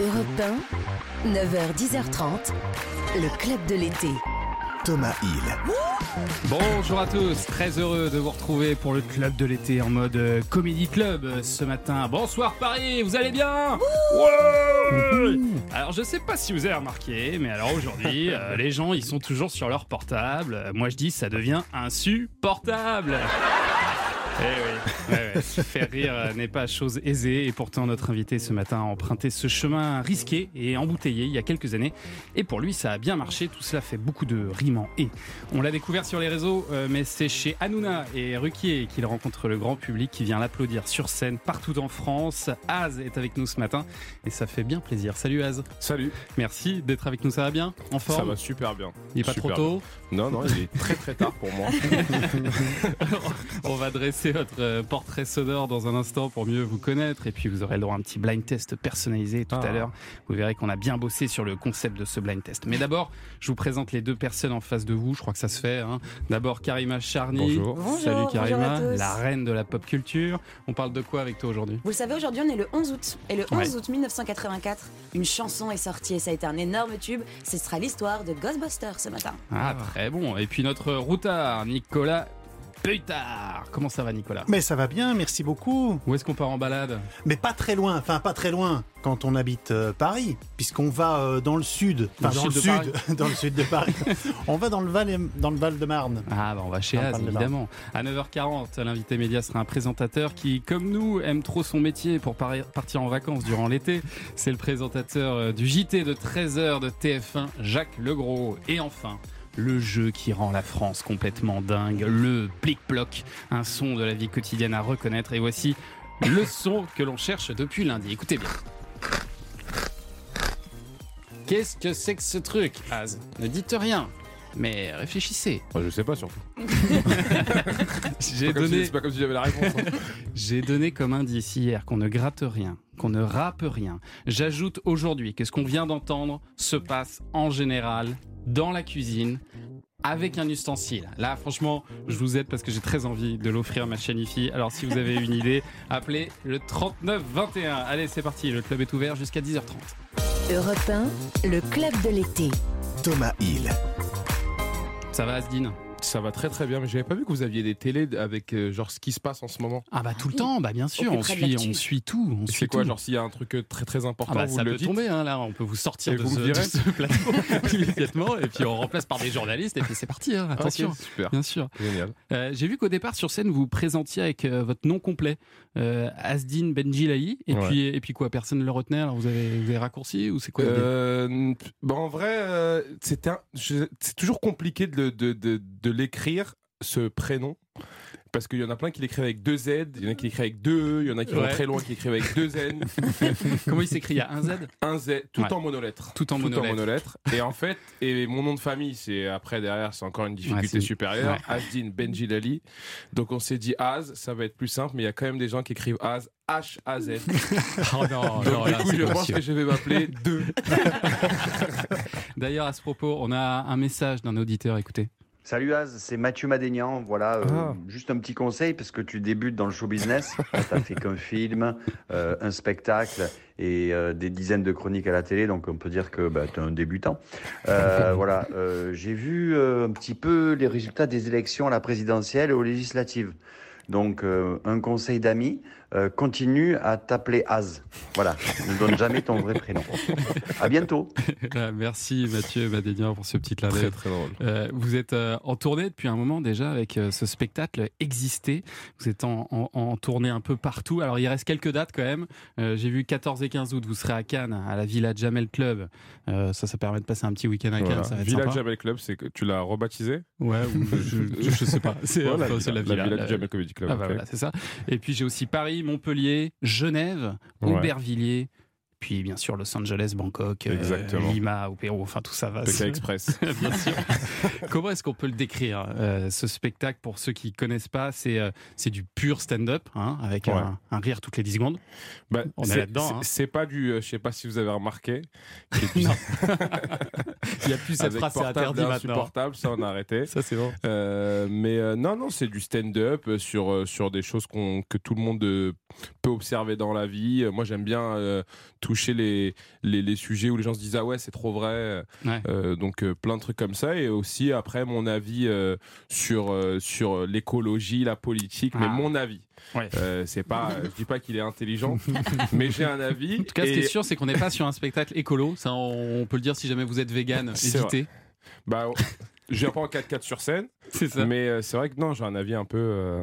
Europe 1, 9h-10h30, le club de l'été. Thomas Hill. Bonjour à tous, très heureux de vous retrouver pour le club de l'été en mode euh, comédie club euh, ce matin. Bonsoir Paris, vous allez bien? Ouais Alors je sais pas si vous avez remarqué, mais alors aujourd'hui, euh, les gens ils sont toujours sur leur portable. Moi je dis ça devient insupportable. Eh oui, ouais, ouais. faire rire euh, n'est pas chose aisée et pourtant notre invité ce matin a emprunté ce chemin risqué et embouteillé il y a quelques années et pour lui ça a bien marché, tout cela fait beaucoup de rimes en et. On l'a découvert sur les réseaux euh, mais c'est chez Hanouna et Ruquier qu'il rencontre le grand public qui vient l'applaudir sur scène partout en France. Az est avec nous ce matin et ça fait bien plaisir. Salut Az, Salut, merci d'être avec nous, ça va bien En ça forme va super bien. Il est pas Super trop tôt? Bien. Non, non, il est très très tard pour moi. On va dresser votre euh, portrait sonore dans un instant pour mieux vous connaître et puis vous aurez le droit à un petit blind test personnalisé tout à Ah. l'heure. Vous verrez qu'on a bien bossé sur le concept de ce blind test. Mais d'abord, je vous présente les deux personnes en face de vous. Je crois que ça se fait. hein. D'abord, Karima Charny. Bonjour. Bonjour, Salut bonjour Karima, à tous. la reine de la pop culture. On parle de quoi avec toi aujourd'hui? Vous le savez, aujourd'hui on est le 11 août. Et le 11 Ouais. août 1984, une chanson est sortie et ça a été un énorme tube. Ce sera l'histoire de Ghostbusters ce matin. Ah, très bon. Et puis notre routard, Nicolas Peutard. Comment ça va, Nicolas? Mais ça va bien, merci beaucoup. Où est-ce qu'on part en balade? Mais pas très loin, enfin pas très loin quand on habite euh, Paris, puisqu'on va euh, dans le sud, Dans enfin dans, sud le de sud, dans le sud de Paris. on va dans le Val, dans le Val de Marne. Ah bah on va chez Az évidemment. À 9h40, l'invité média sera un présentateur qui, comme nous, aime trop son métier pour partir en vacances durant l'été. C'est le présentateur euh, du JT de 13h de TF1, Jacques Legros. Et enfin, le jeu qui rend la France complètement dingue, le plic-ploc, un son de la vie quotidienne à reconnaître. Et voici le son que l'on cherche depuis lundi. Écoutez bien. Qu'est-ce que c'est que ce truc, Az Ne dites rien, mais réfléchissez. Je sais pas surtout. J'ai si- donné, C'est pas comme si j'avais la réponse. hein. j'ai donné comme indice hier qu'on ne gratte rien, qu'on ne rappe rien. J'ajoute aujourd'hui que ce qu'on vient d'entendre se passe en général dans la cuisine avec un ustensile. Là, franchement, je vous aide parce que j'ai très envie de l'offrir à ma chaîne IFI. Alors, si vous avez une idée, appelez le 3921. Allez, c'est parti. Le club est ouvert jusqu'à 10h30. Europe 1, le club de l'été. Thomas Hill. Ça va, Asdine? Ça va très très bien, mais j'avais pas vu que vous aviez des télés avec euh, genre ce qui se passe en ce moment. Ah bah tout le temps, bah bien sûr, on suit, on suit tout. On C'est suit quoi, tout. genre s'il y a un truc euh, très très important, Ah bah, vous ça le peut dites tomber, hein, là, on peut vous sortir de, vous ce, de plateau immédiatement, et puis on remplace par des journalistes, et puis c'est parti, hein, attention, super, bien sûr. génial. Euh, J'ai vu qu'au départ sur scène, vous vous présentiez avec euh, votre nom complet, euh, Asdin Benjilali, et, Ouais. puis, et puis quoi, personne ne le retenait, alors vous avez, vous avez raccourci, ou c'est quoi Euh, bah, en vrai, euh, c'est toujours compliqué de, de, de, de l'écrire, ce prénom. Parce qu'il y en a plein qui l'écrivent avec deux Z, il y en a qui l'écrivent avec deux E, il y en a qui vont Ouais. très loin qui l'écrivent avec deux N, Comment il s'écrit Il y a un Z? Un Z, tout Ouais. en monolettres. Tout en monolettres. Et en fait, et mon nom de famille, c'est après derrière, c'est encore une difficulté Ouais, supérieure. Asdin Benjilali. Donc on s'est dit Az, ça va être plus simple, mais il y a quand même des gens qui écrivent Az, H-A-Z. Oh non, Donc non, du coup, je pense que je vais m'appeler 2. D'ailleurs, à ce propos, on a un message d'un auditeur, écoutez. Salut Az, c'est Mathieu Madénian. Voilà, euh, Ah. juste un petit conseil parce que tu débutes dans le show business. tu n'as fait qu'un film, euh, un spectacle et euh, des dizaines de chroniques à la télé, donc on peut dire que bah, tu es un débutant. Voilà, j'ai vu un petit peu les résultats des élections à la présidentielle et aux législatives. Donc, un conseil d'amis, euh, continue à t'appeler Az. Voilà, ne donne jamais ton vrai prénom. À bientôt. Merci Mathieu Madénian pour ce petit clin d'œil. Très très drôle. Euh, vous êtes euh, en tournée depuis un moment déjà avec euh, ce spectacle Exister. Vous êtes en, en- en tournée un peu partout. Alors il reste quelques dates quand même. Euh, J'ai vu 14 et 15 août, vous serez à Cannes, à la Villa Jamel Club. Euh, ça, ça permet de passer un petit week-end à Cannes. Voilà. Ça va être Village sympa. Jamel Club, c'est que tu l'as rebaptisé? Ouais, ou je, je, je sais pas. C'est Voilà, enfin, c'est la Villa. Villa la- Jamel Comedy Club. Ah bah voilà, c'est ça. Et puis j'ai aussi Paris, Montpellier, Genève. Aubervilliers, puis bien sûr Los Angeles, Bangkok, euh. Lima au Pérou, enfin tout ça va. Se- Express. Bien sûr. Comment est-ce qu'on peut le décrire euh, ce spectacle pour ceux qui connaissent pas? C'est euh, c'est du pur stand-up hein, avec Ouais. un, un rire toutes les 10 secondes. Bah, On est là-dedans, c'est- hein. C'est pas du. je sais pas si vous avez remarqué. Il n'y a plus cette avec phrase, c'est interdit insupportable, ça on a arrêté. Ça c'est bon. Euh, mais euh, non, non, c'est du stand-up sur, sur des choses qu'on que tout le monde euh, peut observer dans la vie. Moi, j'aime bien tout toucher les, les, les sujets où les gens se disent ah ouais c'est trop vrai. Ouais. Euh, donc euh, plein de trucs comme ça et aussi après mon avis euh, sur sur l'écologie, la politique, mais Ah. mon avis. Ouais. C'est pas, je dis pas qu'il est intelligent, mais j'ai un avis. En tout cas, ce qui et- est sûr, c'est qu'on n'est pas sur un spectacle écolo. Ça, on peut le dire si jamais vous êtes vegan, évitez. Bah, je viens pas en 4x4 sur scène, C'est ça. mais c'est vrai que non, j'ai un avis un peu.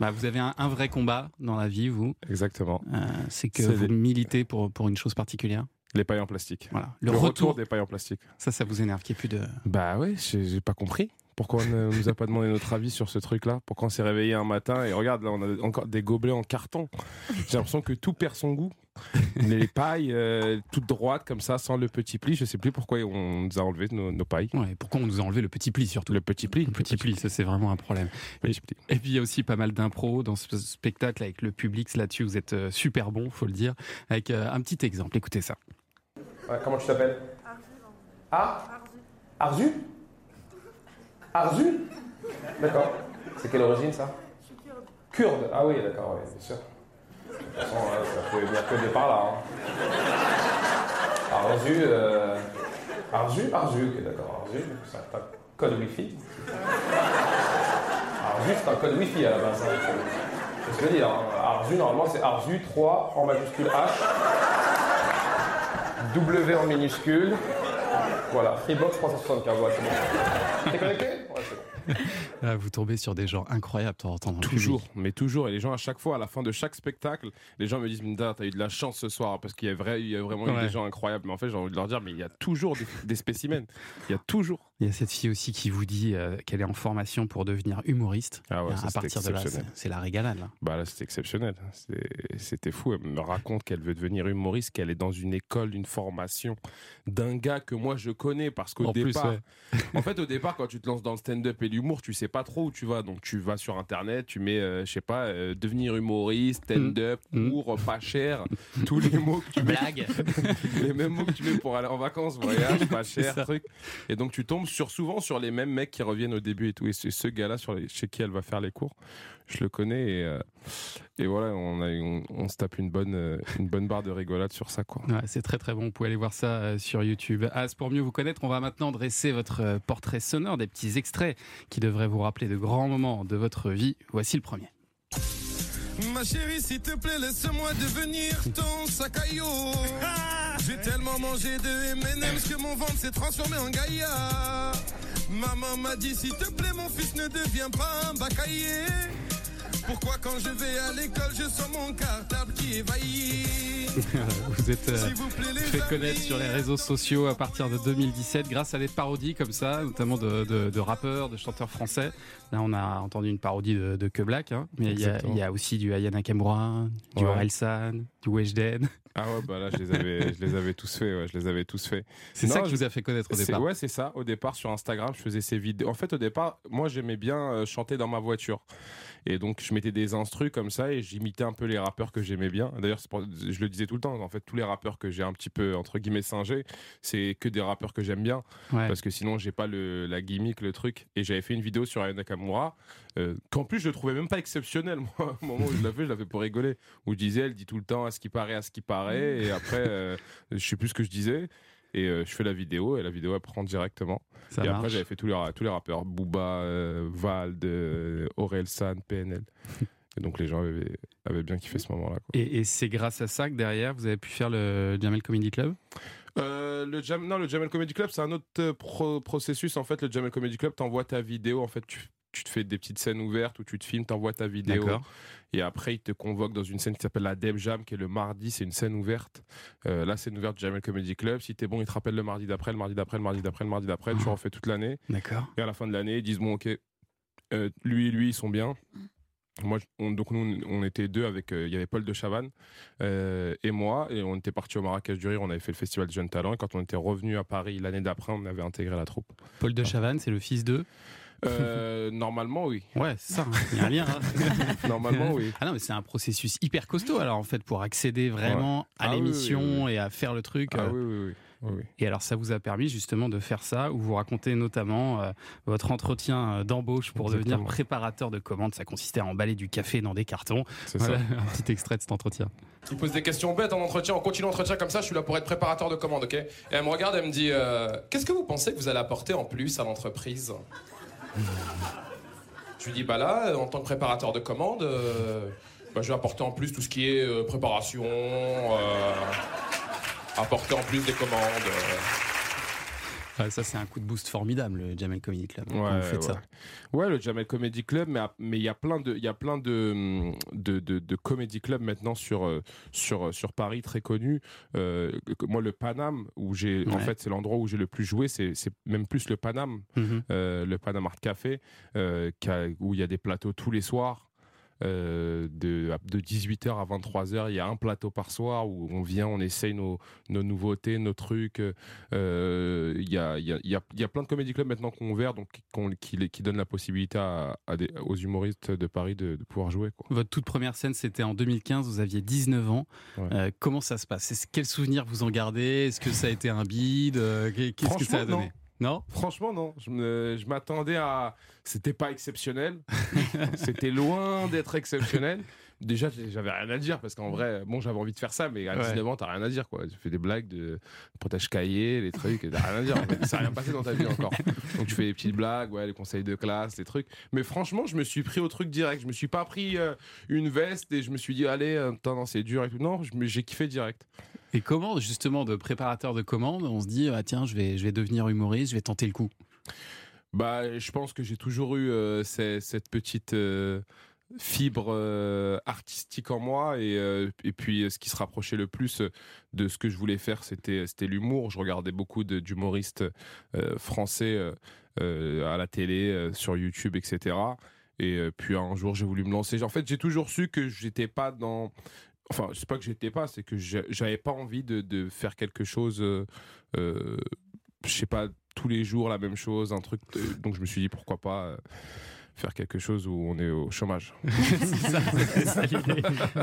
Bah, vous avez un, un vrai combat dans la vie, vous. exactement. Euh, c'est que vous des- militez pour, pour une chose particulière. Les pailles en plastique. Voilà. Le, Le, retour... retour, des pailles en plastique. ça, ça vous énerve qu'il n'y ait plus de. Bah ouais, j'ai pas compris. Pourquoi on ne nous a pas demandé notre avis sur ce truc-là Pourquoi on s'est réveillé un matin et regarde, là, on a encore des gobelets en carton. J'ai l'impression que tout perd son goût. Les pailles euh, toutes droites comme ça, sans le petit pli. Je sais plus pourquoi on nous a enlevé nos, nos pailles. Ouais, pourquoi on nous a enlevé le petit pli surtout Le petit pli. Le petit pli, ça c'est vraiment un problème. Petit pli. Et puis il y a aussi pas mal d'impro dans ce spectacle avec le public. Là-dessus, vous êtes euh, super bon, faut le dire. Avec euh, un petit exemple, écoutez ça. comment tu t'appelles? Ah? Arzu Arzu? D'accord. C'est quelle origine ça? Kurde. Ah oui, d'accord, oui, bien sûr. De toute façon, ça peut venir que de par là. Hein. Arzu, euh... Arzu Arzu, ok, d'accord. Arzu, c'est un code Wi-Fi. Arzu, c'est un code Wi-Fi à la base. hein. C'est ce que je veux dire. hein. Arzu, normalement, c'est Arzu 3 en majuscule H. W en minuscule. Voilà, Freebox 375, ouais, c'est bon. T'es connecté? Là, vous tombez sur des gens incroyables de temps en temps Toujours, mais toujours. Et les gens, à chaque fois, à la fin de chaque spectacle, les gens me disent Minda, t'as eu de la chance ce soir parce qu'il y a, vrai, il y a vraiment eu des gens incroyables. Mais en fait, j'ai envie de leur dire, mais il y a toujours des, des spécimens. Il y a toujours. Il y a cette fille aussi qui vous dit euh, qu'elle est en formation pour devenir humoriste. Ah ouais, ça, à partir de là, c'est exceptionnel. c'est la régalade. Là. Bah là, c'était exceptionnel. C'est- C'était fou. Elle me raconte qu'elle veut devenir humoriste, qu'elle est dans une école, une formation d'un gars que moi je connais parce qu'au plus, départ, ouais. en fait, au départ, quand tu te lances dans le stand-up et l'humour, tu sais pas trop où tu vas. Donc, tu vas sur Internet, tu mets, euh, je sais pas, euh, devenir humoriste, stand-up, Mm. cours, pas cher, tous les mots que tu Blague les mêmes mots que tu mets pour aller en vacances, voyage, pas cher, truc. Et donc, tu tombes sur souvent sur les mêmes mecs qui reviennent au début et tout. Et c'est ce gars-là sur les- chez qui elle va faire les cours. Je le connais et, euh, et voilà, on, a, on, on se tape une bonne, euh, une bonne barre de rigolade sur ça, quoi. Ouais, c'est très très bon. Vous pouvez aller voir ça euh, sur YouTube. As, pour mieux vous connaître, on va maintenant dresser votre portrait sonore, des petits extraits qui devraient vous rappeler de grands moments de votre vie. Voici le premier. Ma chérie, s'il te plaît, laisse-moi devenir ton sac à yo. J'ai tellement mangé de M&M's que mon ventre s'est transformé en Gaïa. Maman m'a dit, s'il te plaît, mon fils ne devient pas un bacaillé. Pourquoi quand je vais à l'école, je sens mon cartable qui évaillit vous êtes euh, vous plaît, fait amis. connaître sur les réseaux sociaux à partir de 2017 grâce à des parodies comme ça, notamment de, de- de rappeurs, de chanteurs français. Là, on a entendu une parodie de, de Que Black, hein, mais il y, a, y aussi du Aya Nakamura, du Ouais. Orelsan, du Weshden. Ah ouais, bah là, je les avais, je les avais tous faits, ouais, je les avais tous faits. C'est ça qui je- vous a fait connaître au C'est- départ. Ouais, c'est ça. Au départ, sur Instagram, je faisais ces vidéos. En fait, au départ, moi, j'aimais bien euh, chanter dans ma voiture. Et donc, je mettais des instrus comme ça et j'imitais un peu les rappeurs que j'aimais bien. D'ailleurs, je le disais tout le temps. En fait, tous les rappeurs que j'ai un petit peu, entre guillemets, singés, c'est que des rappeurs que j'aime bien. Ouais. Parce que sinon, j'ai pas le, la gimmick, le truc. Et j'avais fait une vidéo sur Aya Nakamura, euh, qu'en plus, je trouvais même pas exceptionnel. Moi, au moment où je l'ai fait, je l'ai fait pour rigoler. Où je disais, elle dit tout le temps à ce qui paraît, à ce qui paraît. Et après, euh, je sais plus ce que je disais. Et euh, je fais la vidéo et la vidéo elle prend directement. Ça et marche. après j'avais fait tous les, tous les rappeurs, Booba, euh, Vald, euh, Aurel San, PNL. et donc les gens avaient, avaient bien kiffé ce moment-là. quoi. Et, et c'est grâce à ça que derrière, vous avez pu faire le Jamel Comedy Club? Euh, le Jam, non, le Jamel Comedy Club, c'est un autre pro- processus. En fait, le Jamel Comedy Club, t'envoies ta vidéo. En fait, tu, tu te fais des petites scènes ouvertes où tu te filmes, t'envoies ta vidéo. Et après, ils te convoquent dans une scène qui s'appelle la Deb Jam, qui est le mardi. C'est une scène ouverte. Euh, c'est une ouverte du Jamel Comedy Club. Si t'es bon, ils te rappellent le mardi d'après, le mardi d'après, le mardi d'après, le mardi d'après. Tu Ah. refais toute l'année. D'accord. Et à la fin de l'année, ils disent bon, ok, euh, lui et lui, ils sont bien. Moi, on- donc nous, on était deux avec, euh, il y avait Paul de Chavannes euh, et moi, et on était partis au Marrakech du Rire, on avait fait le festival de jeunes talents, et quand on était revenu à Paris l'année d'après, on avait intégré la troupe. Paul de Chavannes, c'est le fils de. Euh, normalement, oui. Ouais, c'est ça. hein. Il y a un lien. hein. Normalement, oui. Ah non, mais c'est un processus hyper costaud alors en fait pour accéder vraiment Ouais. à Ah oui, l'émission oui, et à faire le truc. Ah euh, oui, oui, oui. Et alors ça vous a permis justement de faire ça, où vous racontez notamment euh, votre entretien d'embauche pour devenir préparateur de commandes? Ça consistait à emballer du café dans des cartons. C'est Voilà, ça. un petit extrait de cet entretien. Il pose des questions bêtes en entretien, on continue l'entretien comme ça, je suis là pour être préparateur de commande, ok? Et elle me regarde, elle me dit euh, Qu'est-ce que vous pensez que vous allez apporter en plus à l'entreprise? Je lui dis Bah là, en tant que préparateur de commande, euh, bah, je vais apporter en plus tout ce qui est euh, préparation, euh, apporter en plus des commandes. Euh. Ça c'est un coup de boost formidable, le Jamel Comedy Club. Ouais, vous faites ouais. ça. Ouais, le Jamel Comedy Club, mais il y a plein de y a plein de de, de, de comedy clubs maintenant sur euh, sur sur Paris très connus. Euh, moi le Paname où j'ai en fait c'est l'endroit où j'ai le plus joué, c'est même plus le Paname, Mhm. euh, le Paname Art Café euh, où il y a des plateaux tous les soirs. Euh, de, de 18h à 23h, il y a un plateau par soir où on vient, on essaye nos, nos nouveautés, nos trucs. Euh, Il y, a, y, a, y a- il y a plein de comédie clubs maintenant qu'on ouvert, donc qui, qui donnent la possibilité à, à des- aux humoristes de Paris de, de pouvoir jouer. Quoi. Votre toute première scène, c'était en 2015, vous aviez 19 ans. Ouais. Euh, comment ça se passe? Quel souvenir vous en gardez? Est-ce que ça a été un bide? Qu'est-ce que ça a donné? Non Franchement, non. Je me- je m'attendais à. C'était pas exceptionnel. C'était loin d'être exceptionnel. Déjà, j'avais rien à dire parce qu'en vrai, bon, j'avais envie de faire ça, mais à Ouais. 19 ans, t'as rien à dire, quoi. Tu fais des blagues de protège cahier, les trucs, t'as rien à dire. En fait. Ça n'a rien passé dans ta vie encore. Donc, tu fais des petites blagues, ouais, les conseils de classe, les trucs. Mais franchement, je me suis pris au truc direct. Je me suis pas pris euh, une veste et je me suis dit, allez, euh, non, c'est dur et tout. Non, j'ai kiffé direct. Et comment, justement, de préparateur de commandes, on se dit, ah, tiens, je vais, je vais devenir humoriste, je vais tenter le coup Bah, je pense que j'ai toujours eu euh, cette petite euh, fibre euh, artistique en moi et, et puis ce qui se rapprochait le plus de ce que je voulais faire, c'était c'était l'humour. Je regardais beaucoup d'humoristes français à la télé, sur YouTube, etc. Et puis un jour, j'ai voulu me lancer. En fait, j'ai toujours su que j'étais pas dans. Enfin, c'est pas que j'étais pas, c'est que j'avais pas envie de, de faire quelque chose. euh, euh, je sais pas, tous les jours la même chose, un truc. de- donc je me suis dit pourquoi pas euh, faire quelque chose où on est au chômage. C'est ça, ça l'idée.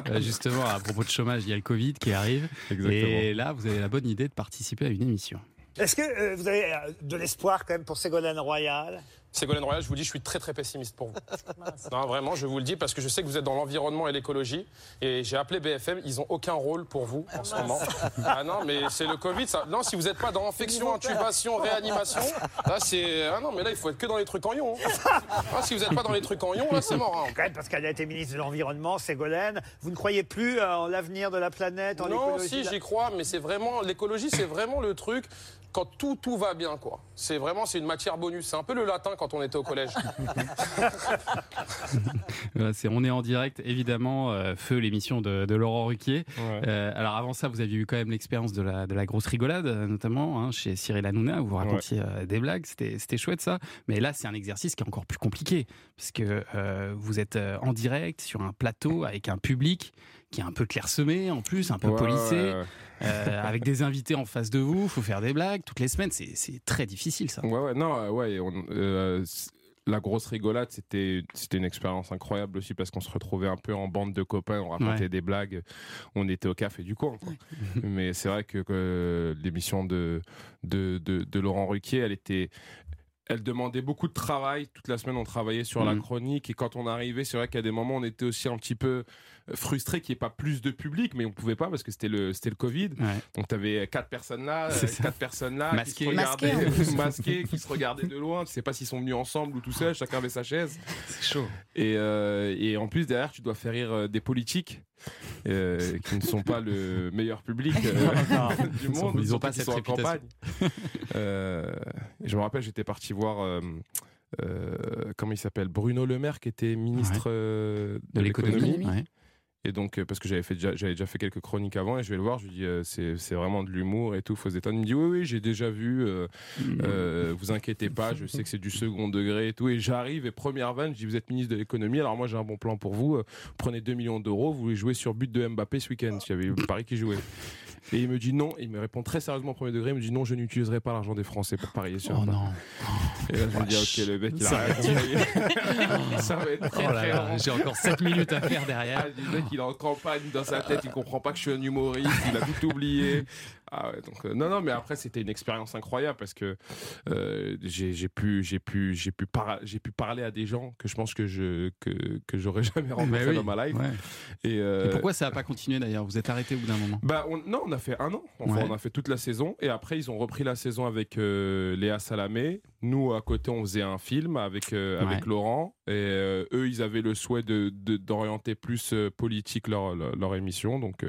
Euh, justement, à propos de chômage, il y a le Covid qui arrive. Et là, vous avez la bonne idée de participer à une émission. Est-ce que euh, vous avez euh, de l'espoir quand même pour Ségolène Royal? Ségolène Royal, je vous dis, je suis très très pessimiste pour vous. non, vraiment, je vous le dis parce que je sais que vous êtes dans l'environnement et l'écologie. Et j'ai appelé BFM, ils ont aucun rôle pour vous en ce moment. Ah non, mais c'est le Covid. Ça... Non, si vous n'êtes pas dans infection, intubation, réanimation, là c'est. Ah non, mais là il faut être que dans les trucs en ion. hein. Ah, si vous n'êtes pas dans les trucs en ion, là c'est mort. hein. Quand même parce qu'elle a été ministre de l'Environnement, Ségolène. Vous ne croyez plus euh, en l'avenir de la planète, en Non, l'écologie si, j'y crois, mais c'est vraiment. L'écologie, c'est vraiment le truc quand tout, tout va bien, quoi. C'est vraiment, c'est une matière bonus. C'est un peu le latin quand on était au collège. C'est on est en direct, évidemment, euh, feu l'émission de, de Laurent Ruquier. Euh, alors avant ça, vous aviez eu quand même l'expérience de la, de la grosse rigolade, euh, notamment hein, chez Cyril Hanouna, où vous racontiez euh, des blagues, c'était c'était chouette ça. Mais là, c'est un exercice qui est encore plus compliqué, parce que euh, vous êtes euh, en direct sur un plateau avec un public qui est un peu clairsemé en plus, un peu Ouais, ouais. euh, avec des invités en face de vous, faut faire des blagues toutes les semaines, c'est très difficile ça. Ouais, ouais, non, euh, ouais, on- euh, la grosse rigolade, c'était, c'était une expérience incroyable aussi parce qu'on se retrouvait un peu en bande de copains, on racontait Ouais. des blagues, on était au café du coin. quoi. Mais c'est vrai que, que l'émission de, de, de, de Laurent Ruquier, elle était. Elle demandait beaucoup de travail. Toute la semaine, on travaillait sur la Mhm. chronique. Et quand on arrivait, c'est vrai qu'à des moments, on était aussi un petit peu frustré qu'il n'y ait pas plus de public. Mais on pouvait pas parce que c'était le, c'était le Covid. Ouais. Donc tu avais quatre personnes là, quatre personnes là, Masquées. qui se regardaient, Masquées, qui se regardaient de loin. Tu sais pas s'ils sont venus ensemble ou tout seul, chacun avait sa chaise. C'est chaud. Et, euh, et en plus derrière, tu dois faire rire euh, des politiques euh, qui ne sont pas le meilleur public euh, du monde. ils ont surtout pas cette réputation. Euh, je me rappelle, j'étais parti voir. euh, euh, comment il s'appelle? Bruno Le Maire qui était ministre De l'économie. ouais. Et donc, euh, parce que j'avais fait déjà, j'avais déjà fait quelques chroniques avant, et je vais le voir, je lui dis, euh, c'est, c'est vraiment de l'humour et tout, faut se détendre. Il me dit, oui, oui, j'ai déjà vu, euh, euh, vous inquiétez pas, je sais que c'est du second degré et tout. Et j'arrive, et première vanne, je dis, vous êtes ministre de l'économie, alors moi j'ai un bon plan pour vous, prenez 2 millions d'euros, vous voulez jouer sur but de Mbappé ce week-end, il y avait Paris qui jouait. Et il me dit non, il me répond très sérieusement au premier degré, il me dit non, je n'utiliserai pas l'argent des Français pour parier sur Oh un non. Et là, je me dis, ok, le mec, il a rien Ça va être très, Oh très long. J'ai encore 7 minutes à faire derrière. Ah, le mec, il est en campagne dans sa tête, il comprend pas que je suis un humoriste, il a tout oublié. Ah ouais, donc euh, non, non, mais après c'était une expérience incroyable parce que euh, j'ai j'ai pu, j'ai pu, j'ai pu, par- j'ai pu parler à des gens que je pense que je que, que j'aurais jamais rencontré oui, dans ma life. ouais. Et, euh, Et pourquoi ça n'a pas continué d'ailleurs? Vous êtes arrêté au bout d'un moment? Bah on- non, on a fait un an. Enfin, Ouais. on a fait toute la saison et après ils ont repris la saison avec Léa Salamé. Nous à côté on faisait un film avec avec. Laurent et eux ils avaient le souhait de de- d'orienter plus politique leur, leur leur émission donc.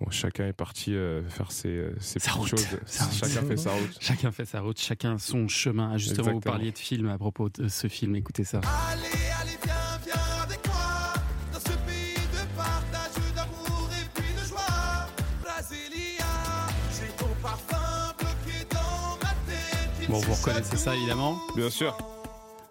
Bon, chacun est parti euh, faire ses, euh, ses Sa petites route. choses. Sa route. Chacun fait sa route. Chacun fait sa route, chacun son chemin. Ah, Justement, vous Exactement. parliez de film à propos de ce film. Écoutez ça. Allez, allez, viens, viens avec moi dans ce pays de partage, d'amour et puis de joie. Brasilia, j'ai ton parfum bloqué dans ma tête. Bon, vous reconnaissez ça évidemment Bien sûr.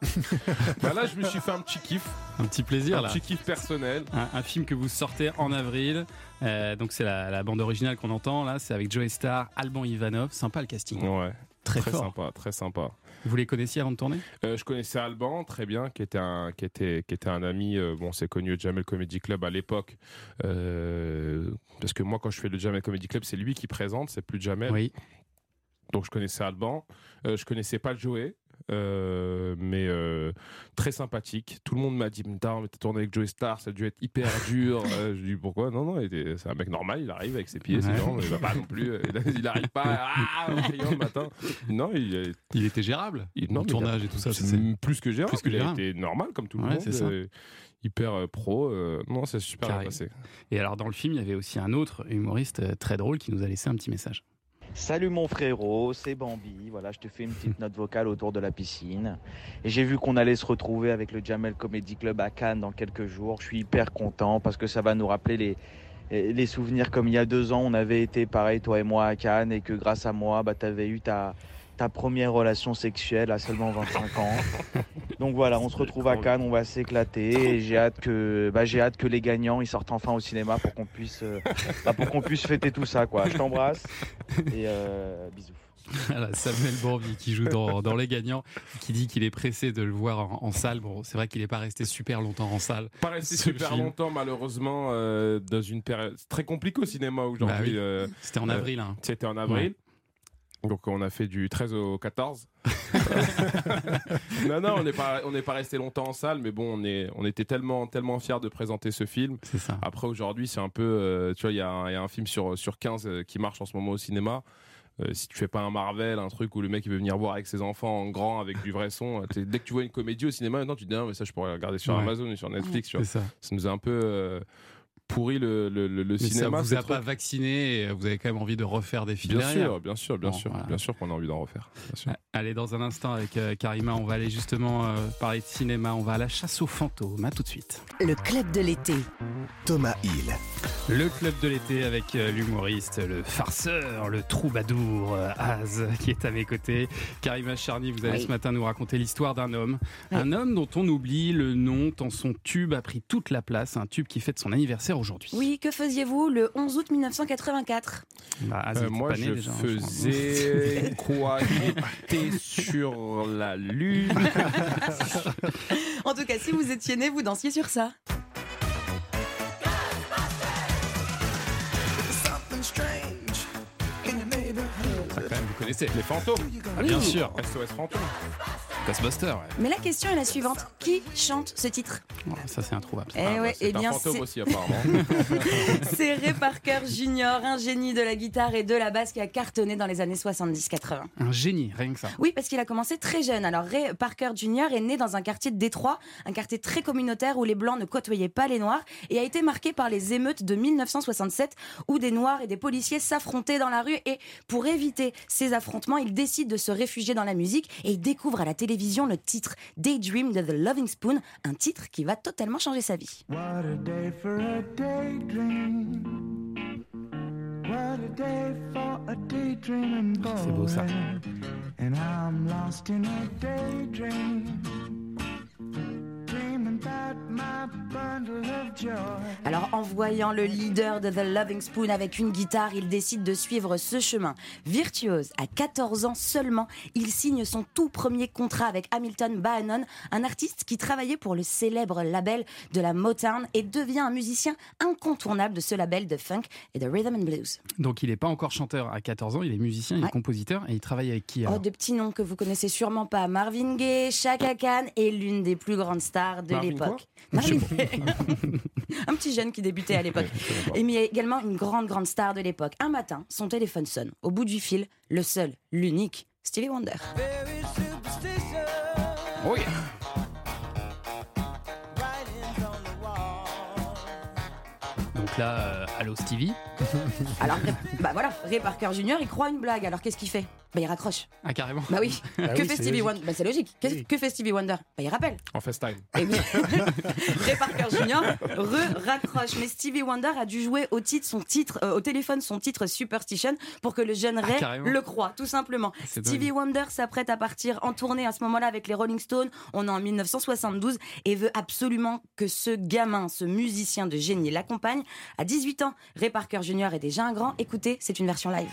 bah là je me suis fait un petit kiff, Un petit plaisir un là. petit kiff personnel. Un, un film que vous sortez en avril. Euh, donc c'est la, la bande originale qu'on entend là. C'est avec Joey Star, Alban Ivanov. Sympa le casting. Ouais. Très, Très fort. sympa, très sympa. Vous les connaissiez avant de tourner? Euh, je connaissais Alban très bien, qui était un, qui était, qui était un ami. euh, bon, c'est connu au Jamel Comedy Club à l'époque, euh, parce que moi, quand je fais le Jamel Comedy Club, c'est lui qui présente, c'est plus Jamel. Oui. Donc je connaissais Alban. Je connaissais pas Joey. Euh, mais euh, très sympathique. Tout le monde m'a dit Putain, mais t'as tourné avec Joey Star, ça a dû être hyper dur. Euh, je dis pourquoi? Non, non, c'est un mec normal, il arrive avec ses pieds, ses jambes, il va pas non plus, euh, il, arrive pas ah, en criant le matin. Non, il, était gérable. il- Le non, il a- tournage et tout ça. c'est plus que gérable. Plus que il a gérable. été normal comme tout le Ouais, monde. ça. hyper pro. non, c'est super bien passé. Et alors dans le film, il y avait aussi un autre humoriste très drôle qui nous a laissé un petit message. Salut mon frérot, c'est Bambi. Voilà, je te fais une petite note vocale autour de la piscine. Et j'ai vu qu'on allait se retrouver avec le Jamel Comedy Club à Cannes dans quelques jours. Je suis hyper content parce que ça va nous rappeler les, souvenirs comme il y a deux ans. On avait été pareil, toi et moi, à Cannes et que grâce à moi, bah, tu avais eu ta, ta première relation sexuelle à seulement 25 ans. Donc voilà, on se retrouve à Cannes, on va s'éclater et j'ai hâte que bah, j'ai hâte que les gagnants ils sortent enfin au cinéma pour qu'on puisse euh, bah, pour qu'on puisse fêter tout ça quoi. Je t'embrasse et euh, bisous. Voilà, Samuel Bourbi qui joue dans, dans Les Gagnants, qui dit qu'il est pressé de le voir en, en salle. Bon, c'est vrai qu'il n'est pas resté super longtemps en salle. Pas resté super film. longtemps, malheureusement, euh, dans une période. C'est très compliqué au cinéma aujourd'hui. Bah oui. euh, C'était en Euh, avril. hein. C'était en avril. Donc on a fait du 13 au 14. non, non, on n'est pas, on n'est pas resté longtemps en salle, mais bon, on, est, on était tellement, tellement fiers de présenter ce film. C'est ça. Après, aujourd'hui, c'est un peu. euh, tu vois, il y, a un- il y a un film sur, sur 15 euh, qui marche en ce moment au cinéma. Euh, si tu fais pas un Marvel, un truc où le mec il veut venir voir avec ses enfants en grand, avec du vrai son, dès que tu vois une comédie au cinéma, maintenant tu te dis, ah, mais ça je pourrais regarder sur Ouais. Amazon et sur Netflix. Tu vois. C'est ça. Ça nous a un peu pourri le, le, le- le Mais cinéma. ça vous a pas vacciné et vous avez quand même envie de refaire des films Bien derrière. sûr, bien sûr, bien Bon, sûr, voilà. bien sûr qu'on a envie d'en refaire. bien sûr. Allez, dans un instant avec euh, Karima, on va aller justement euh, parler de cinéma. On va à la chasse aux fantômes. À tout de suite. Le club de l'été. Thomas Hill. Le club de l'été avec euh, l'humoriste, le farceur, le troubadour euh, Az qui est à mes côtés. Karima Charny, vous allez Oui. ce matin nous raconter l'histoire d'un homme. Oui. Un homme dont on oublie le nom tant son tube a pris toute la place. Un tube qui fête son anniversaire aujourd'hui? Oui, que faisiez-vous le 11 août 1984 Bah, Euh, moi, je déjà, hein, faisais quoi J'étais sur la lune. En tout cas, si vous étiez né, vous dansiez sur ça. Quand même, vous connaissez. Les fantômes. Ah, bien sûr. SOS fantômes. Ghostbusters, ouais. Mais la question est la suivante. Qui chante ce titre Oh, ça, c'est introuvable. Eh Ah, bah, ouais, c'est eh un bien, fantôme c'est- aussi apparemment. c'est Ray Parker Jr., un génie de la guitare et de la basse qui a cartonné dans les années 70-80. Un génie, rien que ça. Oui, parce qu'il a commencé très jeune. Alors Ray Parker Jr. est né dans un quartier de Détroit, un quartier très communautaire où les Blancs ne côtoyaient pas les Noirs, et a été marqué par les émeutes de 1967 où des Noirs et des policiers s'affrontaient dans la rue. Et pour éviter ces affrontements, il décide de se réfugier dans la musique et il découvre à la télévision le titre Daydream de The Loving Spoon, un titre qui va totalement changer sa vie. What a day for a daydream. What a day for a daydreaming boy. C'est beau, ça. And I'm lost in a daydream. Alors en voyant le leader de The Loving Spoon avec une guitare, il décide de suivre ce chemin. Virtuose, à 14 ans seulement, il signe son tout premier contrat avec Hamilton Bannon, un artiste qui travaillait pour le célèbre label de la Motown et devient un musicien incontournable de ce label de funk et de rhythm and blues. Donc il n'est pas encore chanteur à 14 ans, il est musicien, il est Ouais. compositeur et il travaille avec qui Oh, alors de petits noms que vous connaissez sûrement pas. Marvin Gaye, Chaka Khan et l'une des plus grandes stars de l'époque. un petit jeune qui débutait à l'époque. Et mais également une grande, grande star de l'époque. Un matin, son téléphone sonne. Au bout du fil, le seul, l'unique, Stevie Wonder. Oui. Donc là, euh, allô Stevie Alors, Ray- bah voilà, Ray Parker Jr., il croit une blague. Alors qu'est-ce qu'il fait? Bah il raccroche. Ah carrément Bah oui. Que oui, fait Stevie. Wonder Bah c'est logique. Que fait Stevie Wonder? Bah il rappelle. En FaceTime. Et oui. Ray Parker Jr. re-raccroche. Mais Stevie Wonder a dû jouer au, titre, son titre, euh, au téléphone son titre Superstition pour que le jeune Ray Ah, carrément. le croie, tout simplement. Stevie dingue. Wonder s'apprête à partir en tournée à ce moment-là avec les Rolling Stones. On est en 1972 et veut absolument que ce gamin, ce musicien de génie l'accompagne. À 18 ans, Ray Parker Jr. est déjà un grand. Écoutez, c'est une version live.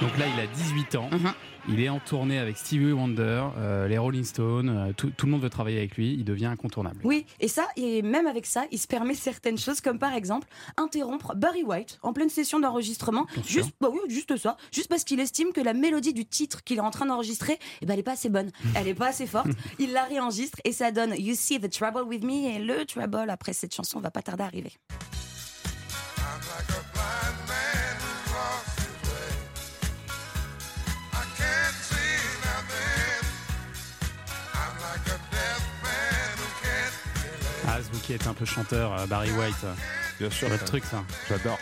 Donc là, il a 18 ans. Mhm. Il est en tournée avec Stevie Wonder, euh, les Rolling Stones. euh, tout, tout le monde veut travailler avec lui. Il devient incontournable. Oui, et ça, et même avec ça, il se permet certaines choses, comme par exemple interrompre Barry White en pleine session d'enregistrement, juste, bah oui, juste ça, juste parce qu'il estime que la mélodie du titre qu'il est en train d'enregistrer, eh ben, elle est pas assez bonne, elle est pas assez forte. Il la réenregistre et ça donne You See the Trouble with Me et le trouble après cette chanson va pas tarder à arriver. Qui est un peu chanteur, euh, Barry White. Bien sûr. Votre truc, ça. J'adore.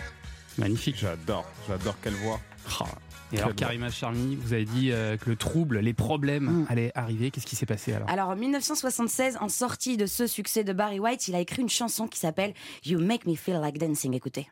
Magnifique. J'adore. J'adore quelle voix. Ah. Et alors. Karima Charmy, vous avez dit euh, que le trouble, les problèmes Mm. allaient arriver. Qu'est-ce qui s'est passé alors? Alors en 1976, en sortie de ce succès de Barry White, il a écrit une chanson qui s'appelle You Make Me Feel Like Dancing. Écoutez.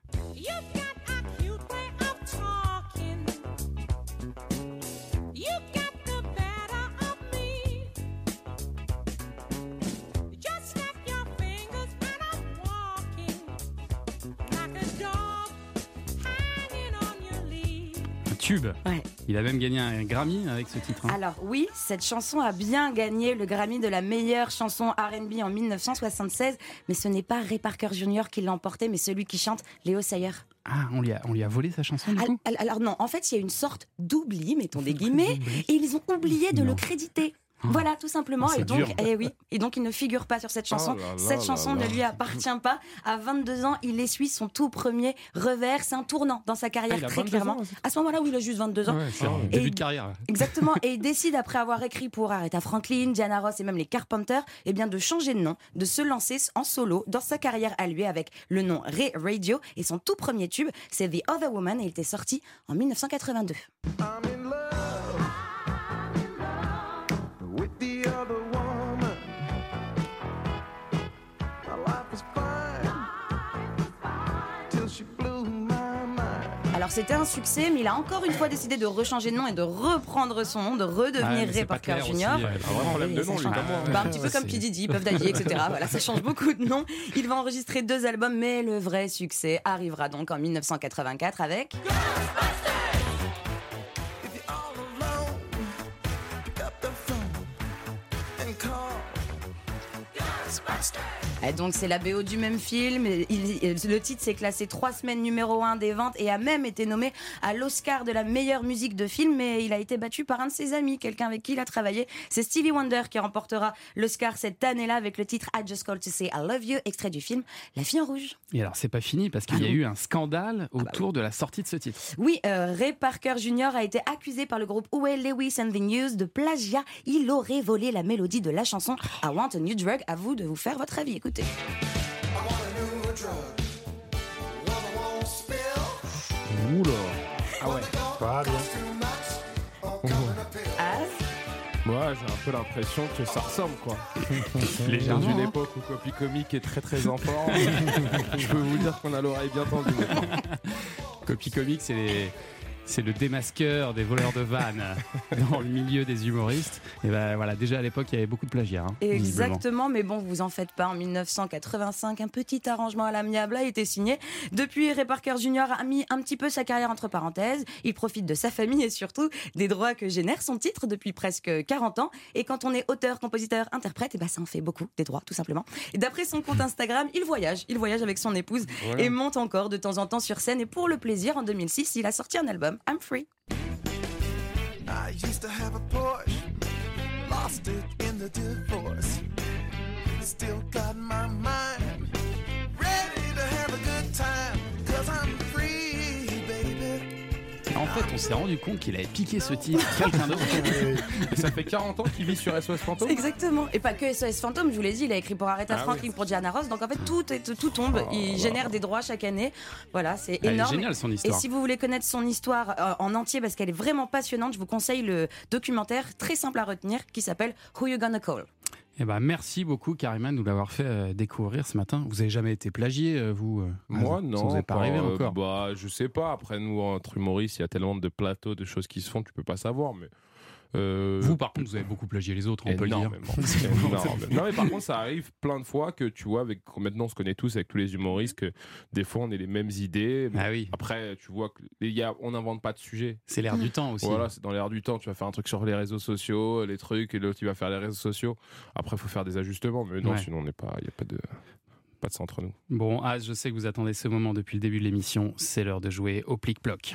Tube. Ouais. Il a même gagné un Grammy avec ce titre. hein. Alors oui, cette chanson a bien gagné le Grammy de la meilleure chanson R&B en 1976, mais ce n'est pas Ray Parker Jr. qui l'a emporté, mais celui qui chante Léo Sayer. Ah, on lui, a, on lui a volé sa chanson du coup? Alors non, en fait, il y a une sorte d'oubli, mettons des guillemets, et ils ont oublié de Non. le créditer. Voilà, tout simplement. Ah, et donc, dur. eh oui, et donc, il ne figure pas sur cette chanson. Oh là là cette là chanson là. ne lui appartient pas. À 22 ans, il essuie son tout premier revers. C'est un tournant dans sa carrière, Ah, très 22 clairement. ans, c'est- À ce moment-là, où il a juste 22 ans. Ouais, c'est un Et- début de carrière. Exactement. Et il décide, après avoir écrit pour Aretha Franklin, Diana Ross et même les Carpenters, eh bien, de changer de nom, de se lancer en solo dans sa carrière à lui avec le nom Ray Radio. Et son tout premier tube, c'est The Other Woman et il était sorti en 1982. Alors c'était un succès, mais il a encore une fois décidé de rechanger de nom et de reprendre son nom, de redevenir Ray Parker Jr. un nom. Bah, petit peu comme P. Diddy, Puff Daddy, etc. Voilà, ça change beaucoup de noms. Il va enregistrer deux albums, mais le vrai succès arrivera donc en 1984 avec. Donc c'est la BO du même film. Il- le titre s'est classé trois semaines numéro un des ventes et a même été nommé à l'Oscar de la meilleure musique de film. Mais il a été battu par un de ses amis, quelqu'un avec qui il a travaillé. C'est Stevie Wonder qui remportera l'Oscar cette année-là avec le titre I Just Called to Say I Love You, extrait du film La fille en rouge. Et alors, c'est pas fini parce qu'il y a eu un scandale autour de la sortie de ce titre. Oui, euh, Ray Parker Jr. a été accusé par le groupe Huey Lewis and the News de plagiat. Il aurait volé la mélodie de la chanson I Want a New Drug. À vous de vous faire votre avis. Écoutez. Oula. Ah ouais. Pas bien. Ah, Moi, j'ai un peu l'impression que ça ressemble, quoi. Dans Légèrement. une hein. époque où Copy Comique est très très en forme, je peux vous dire qu'on a l'oreille bien tendue. Copy Comics, c'est les- c'est le démasqueur des voleurs de vannes dans le milieu des humoristes. Et ben voilà, déjà à l'époque, il y avait beaucoup de plagiat. hein. Exactement, mais bon, vous en faites pas. En 1985, un petit arrangement à l'amiable a été signé. Depuis, Ray Parker Jr. a mis un petit peu sa carrière entre parenthèses. Il profite de sa famille et surtout des droits que génère son titre depuis presque 40 ans. Et quand on est auteur, compositeur, interprète, et ben ça en fait beaucoup, des droits, tout simplement. Et d'après son compte Instagram, il voyage. Il voyage avec son épouse Voilà. et monte encore de temps en temps sur scène. Et pour le plaisir, en 2006, il a sorti un album, I'm Free. I used to have a Porsche, lost it in the divorce. Still got my mind fait, on s'est rendu compte qu'il avait piqué ce titre quelqu'un d'autre. Et ça fait 40 ans qu'il vit sur SOS Fantôme? Exactement. Et pas que SOS Fantôme, je vous l'ai dit, il a écrit pour Aretha Ah Franklin, pour Diana Ross. Donc en fait, tout, est, tout tombe. Il génère des droits chaque année. Voilà, c'est est énorme. géniale, son histoire. Et si vous voulez connaître son histoire euh, en entier, parce qu'elle est vraiment passionnante, je vous conseille le documentaire très simple à retenir qui s'appelle Who You Gonna Call? Eh ben, merci beaucoup, Karima, de nous l'avoir fait euh, découvrir ce matin. Vous avez jamais été plagié, euh, vous euh, Moi, non. Ça vous est pas arrivé encore Bah, je sais pas. Après, nous, entre humoristes, il y a tellement de plateaux, de choses qui se font, tu peux pas savoir. Mais. Euh, Vous, par contre, vous avez beaucoup plagié les autres, on peut le dire. non, mais par contre, ça arrive plein de fois que tu vois, avec, maintenant on se connaît tous avec tous les humoristes, que des fois on ait les mêmes idées. Ah oui. Après, tu vois, que y a, on n'invente pas de sujet. C'est l'air du temps aussi. Voilà, c'est dans l'air du temps. Tu vas faire un truc sur les réseaux sociaux, les trucs, et l'autre il va faire les réseaux sociaux. Après, il faut faire des ajustements. Mais non, Ouais. sinon, il n'y a pas de, pas de ça entre nous. Bon, ah, je sais que vous attendez ce moment depuis le début de l'émission. C'est l'heure de jouer au plic-ploc.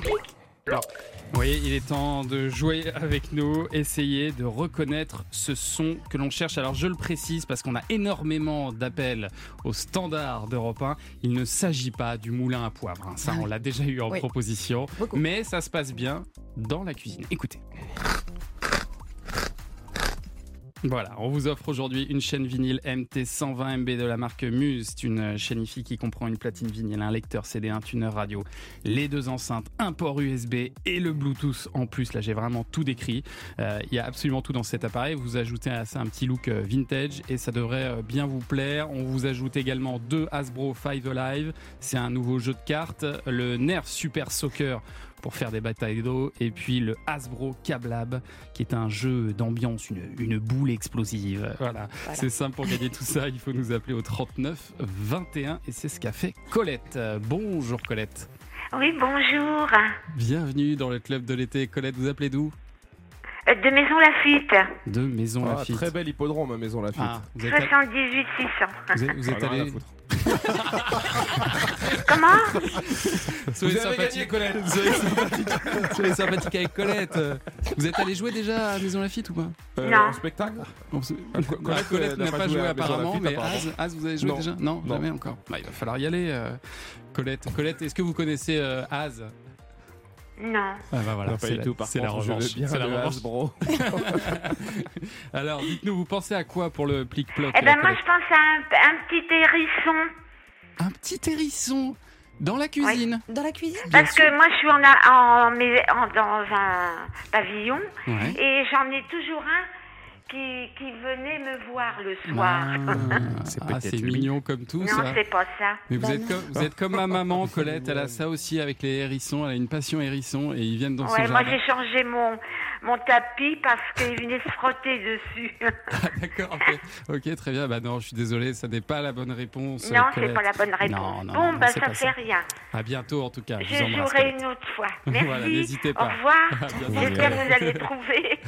Vous voyez, il est temps de jouer avec nous, essayer de reconnaître ce son que l'on cherche. Alors je le précise parce qu'on a énormément d'appels au standard d'Europe 1. Il ne s'agit pas du moulin à poivre. hein. Ça, on l'a déjà eu en Oui. proposition. Mais ça se passe bien dans la cuisine. Écoutez. Voilà, on vous offre aujourd'hui une chaîne vinyle MT 120 MB de la marque Muse. C'est une chaîne IFI qui comprend une platine vinyle, un lecteur CD, un tuner radio, les deux enceintes, un port USB et le Bluetooth en plus. Là, j'ai vraiment tout décrit. Euh, Il y a absolument tout dans cet appareil. Vous ajoutez à ça un petit look euh, vintage et ça devrait euh, bien vous plaire. On vous ajoute également deux Hasbro Five Alive. C'est un nouveau jeu de cartes. Le Nerf Super Soccer pour faire des batailles d'eau. Et puis le Hasbro Cablab, qui est un jeu d'ambiance, une, une boule explosive. Voilà. Voilà. C'est simple pour gagner tout ça. Il faut nous appeler au 39 21 et c'est ce qu'a fait Colette. Bonjour Colette. Oui, bonjour. Bienvenue dans le club de l'été. Colette, vous appelez d'où? De Maison Lafitte. De Maison Ah, Lafitte. très bel hippodrome à Maison Lafitte. Ah, vous êtes, allé- 78 600. vous êtes- vous êtes Ah, à allé. Comment? Soyez Vous avez sympathique, gagné, Colette. Soyez sympathique. Soyez sympathique avec Colette. Vous êtes allé jouer déjà à Maison Lafitte ou pas? Euh, Non. En spectacle? Bon, Ah, Co- Colette euh, n'a pas joué apparemment, Lafitte, mais apparemment. Az, Az, vous avez joué Non. déjà? Non, Non. jamais encore. Bah, il va falloir y aller. euh, Colette, Colette, est-ce que vous connaissez euh, Az? Non. Ah bah voilà, Non, pas c'est du la, tout. Par c'est la contre, je revanche. veux bien C'est la revanche. Hasbro. Alors, dites-nous, vous pensez à quoi pour le plic-ploc Eh ben, moi, je pense à un, un petit hérisson. Un petit hérisson dans la cuisine. Dans la cuisine Parce que moi, je suis en, dans un pavillon. Ouais. Et j'en ai toujours un qui, qui venait me voir le soir. Ah, C'est ah, peut-être c'est lui. mignon comme tout non, ça. c'est pas ça. Mais vous Bah êtes, non. comme, vous êtes comme ma maman, Colette, elle a ça aussi avec les hérissons, elle a une passion hérisson et ils viennent dans son Ouais, moi, jardin. j'ai changé mon, mon tapis parce qu'il venait se frotter dessus. Ah, D'accord, ok. Ok, très bien. Bah non, je suis désolé, ça n'est pas la bonne réponse. non, c'est pas la bonne réponse. Non, non, bon, non, non, bah, ça fait ça. rien. À bientôt en tout cas. Je, Je jouerai une autre fois. Merci. Voilà, n'hésitez pas. Au revoir. J'espère que vous allez trouver.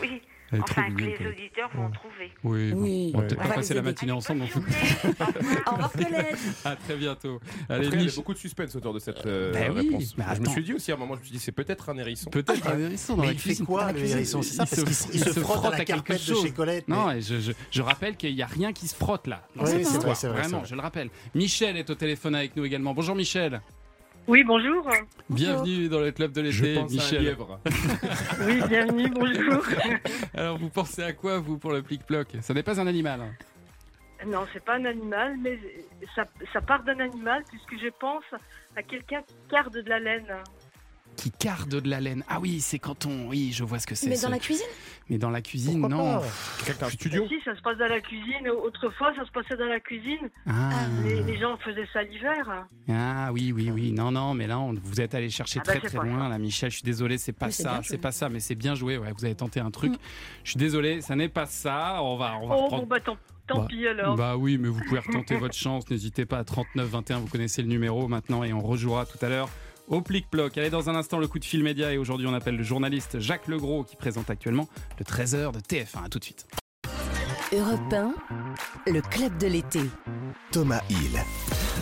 Oui. Elle est trop Enfin, que les auditeurs vont trouver. Oui, bon, Oui. on va peut-être pas passer la matinée ensemble. Au revoir. À très bientôt. Après, Allez, il y Mich- beaucoup de suspense autour de cette euh, Bah oui, réponse. je me suis dit aussi à un moment, je me suis dit, c'est peut-être un hérisson. peut-être un hérisson dans Mais la il fait quoi le hérisson C'est ça Il parce se- qu'il se, il se frotte à la carpette de chose. chez Colette. Non, mais- je, je, je rappelle qu'il n'y a rien qui se frotte là. Oui, c'est vrai, c'est vrai, Vraiment, je le rappelle. Michel est au téléphone avec nous également. Bonjour Michel. Oui, bonjour. Bienvenue dans le club de l'été, Michel. Oui, bienvenue, bonjour. Alors, vous pensez à quoi, vous, pour le plic-ploc Ça n'est pas un animal. Non, c'est pas un animal, mais ça, ça part d'un animal puisque je pense à quelqu'un qui garde de la laine. Qui carde de la laine. Ah oui, c'est quand on. Oui, je vois ce que c'est. Mais ce- dans la cuisine Mais dans la cuisine, Pourquoi non. pas Quelqu'un un studio Si, ça se passe dans la cuisine. Autrefois, ça se passait dans la cuisine. Ah. Les, les gens faisaient ça l'hiver. Ah oui, oui, oui. Non, non, mais là, on- vous êtes allé chercher Ah bah, très, très loin, là, Michel. Je suis désolé, c'est pas Mais ça. C'est pas ça, mais c'est bien joué. Ouais, vous avez tenté un truc. Mm. Je suis désolé, ça n'est pas ça. On va, on va Oh, reprendre. bon, bah tant, tant Bah, pis alors. Bah oui, mais vous pouvez retenter votre chance. N'hésitez pas à 39 21. Vous connaissez le numéro maintenant et on rejouera tout à l'heure au plic-ploc. Allez, dans un instant, le coup de fil média. Et aujourd'hui, on appelle le journaliste Jacques Legros qui présente actuellement le 13h de TF1. À tout de suite. Europe 1, le club de l'été. Thomas Hill.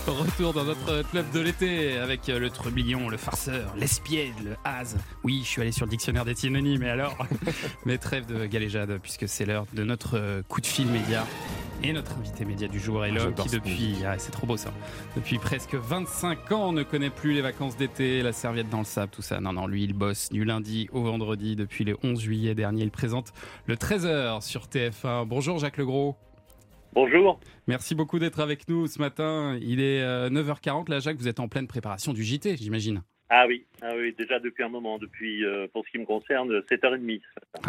Retour dans notre club de l'été avec euh, le trublion, le farceur, l'espiègle, le hase. Oui, je suis allé sur le dictionnaire des synonymes, mais alors Mais trêve de galéjade, puisque c'est l'heure de notre euh, coup de fil média. Et notre invité média du jour est l'homme J'adore qui depuis, ah, c'est trop beau ça, depuis presque 25 ans ne connaît plus les vacances d'été, la serviette dans le sable, tout ça. Non, non, lui il bosse du lundi au vendredi depuis le 11 juillet dernier. Il présente le 13h sur TF1. Bonjour Jacques Legros. Bonjour. Merci beaucoup d'être avec nous ce matin. Il est euh, 9h40. Là, Jacques, vous êtes en pleine préparation du JT, j'imagine. Ah oui, ah oui, déjà depuis un moment, depuis, euh, pour ce qui me concerne, 7h30.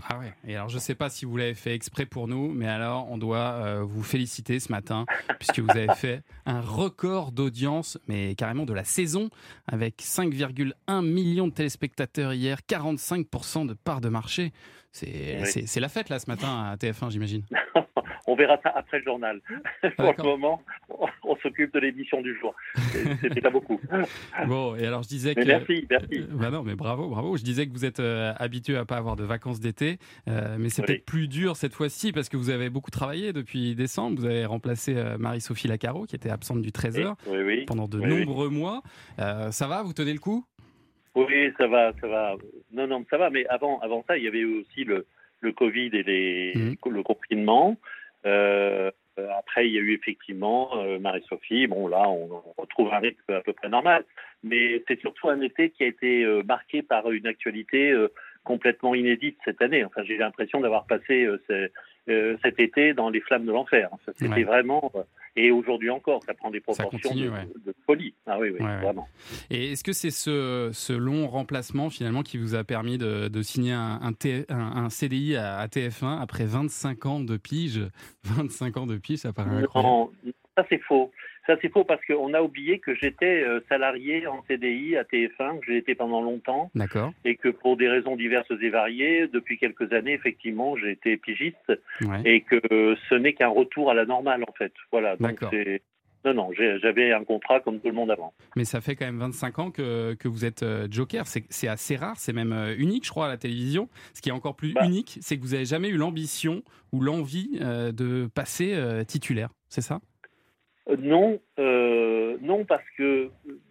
Ah ouais. Et alors, je ne sais pas si vous l'avez fait exprès pour nous, mais alors, on doit euh, vous féliciter ce matin, puisque vous avez fait un record d'audience, mais carrément de la saison, avec 5,1 millions de téléspectateurs hier, 45% de part de marché. Oui. c'est la fête là ce matin à TF1, j'imagine. On verra ça après le journal. pour le moment, on, on s'occupe de l'émission du jour. C'est c'est déjà beaucoup. Bon, et alors je disais que. Merci, merci. Euh, bah non, mais bravo, bravo. Je disais que vous êtes euh, habitué à pas avoir de vacances d'été, euh, mais c'est Oui. peut-être plus dur cette fois-ci parce que vous avez beaucoup travaillé depuis décembre. Vous avez remplacé euh, Marie-Sophie Lacaro qui était absente du 13h Oui, oui. pendant de nombreux mois. Ça va? Vous tenez le coup? Oui, ça va, ça va. Non, non, ça va. Mais avant, avant ça, il y avait aussi le, le Covid et les, Mhm. le confinement. Euh, après, il y a eu effectivement euh, Marie-Sophie. Bon, là, on, retrouve un rythme à peu près normal. Mais c'est surtout un été qui a été euh, marqué par une actualité complètement inédite cette année. Enfin, j'ai l'impression d'avoir passé euh, euh, cet été dans les flammes de l'enfer. Enfin, C'était Ouais. vraiment. euh, et aujourd'hui encore, ça prend des proportions continue, de, ouais. de folie. Ah oui, oui, Ouais, ouais. vraiment. Et est-ce que c'est ce, ce long remplacement finalement qui vous a permis de, de signer un, un, T- un- un CDI à, à TF1 après 25 ans de pige? 25 ans de pige, ça paraît incroyable. Non, ça c'est faux. Ça c'est faux parce qu'on a oublié que j'étais euh, salarié en CDI à TF1, que j'ai été pendant longtemps, D'accord. et que pour des raisons diverses et variées, depuis quelques années, effectivement, j'ai été pigiste, Ouais. et que ce n'est qu'un retour à la normale en fait. Voilà. Donc D'accord. c'est non, non, j'avais un contrat comme tout le monde avant. Mais ça fait quand même 25 ans que, que vous êtes euh, Joker. C'est assez rare, c'est même euh, unique, je crois, à la télévision. Ce qui est encore plus Bah. unique, c'est que vous n'avez jamais eu l'ambition ou l'envie de passer titulaire. C'est ça? Non, euh, non parce que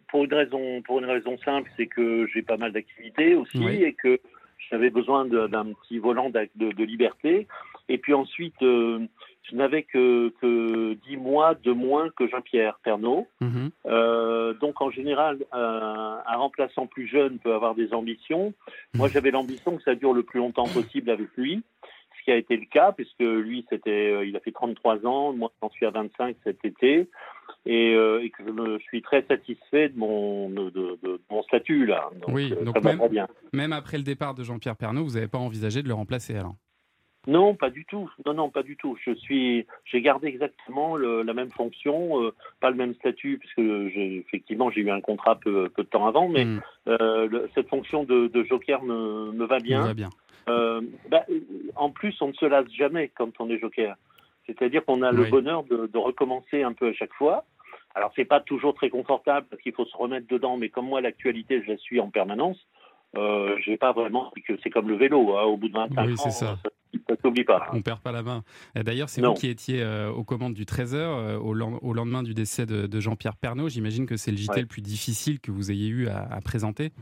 pour une raison, pour une raison simple, c'est que j'ai pas mal d'activités aussi Oui. et que j'avais besoin d'un petit volant de, de liberté. Et puis ensuite, euh, je n'avais que, que 10 mois de moins que Jean-Pierre Pernaud. Mhm. Euh, donc en général, un, un remplaçant plus jeune peut avoir des ambitions. Moi, j'avais l'ambition que ça dure le plus longtemps possible avec lui, qui a été le cas, puisque lui, c'était, euh, il a fait 33 ans, moi, j'en suis à 25 cet été, et, euh, et que je, me, je suis très satisfait de mon, de, de- de mon statut là. Donc, Oui, euh, donc ça même, bien. même après le départ de Jean-Pierre Pernaud, vous n'avez pas envisagé de le remplacer alors? Non, pas du tout. Non, non, pas du tout. Je suis, j'ai gardé exactement le- la même fonction, euh, pas le même statut, puisque j'ai, effectivement j'ai eu un contrat peu, peu de temps avant, mais Hmm, euh, le- cette fonction de, de joker me, me va bien. tout va bien. Euh, bah, en plus, on ne se lasse jamais quand on est joker. C'est-à-dire qu'on a le bonheur de, de recommencer un peu à chaque fois. Alors, c'est pas toujours très confortable parce qu'il faut se remettre dedans, mais comme moi, l'actualité, je la suis en permanence. Euh, j'ai pas vraiment que c'est comme le vélo. hein, au bout de 25 Oui, ans, c'est ça. ça, pas. On perd pas la main. D'ailleurs, c'est vous qui étiez euh, aux commandes du 13h euh, au, len- au lendemain du décès de, de Jean-Pierre Pernaud. J'imagine que c'est le JT Ouais. le plus difficile que vous ayez eu à, à présenter.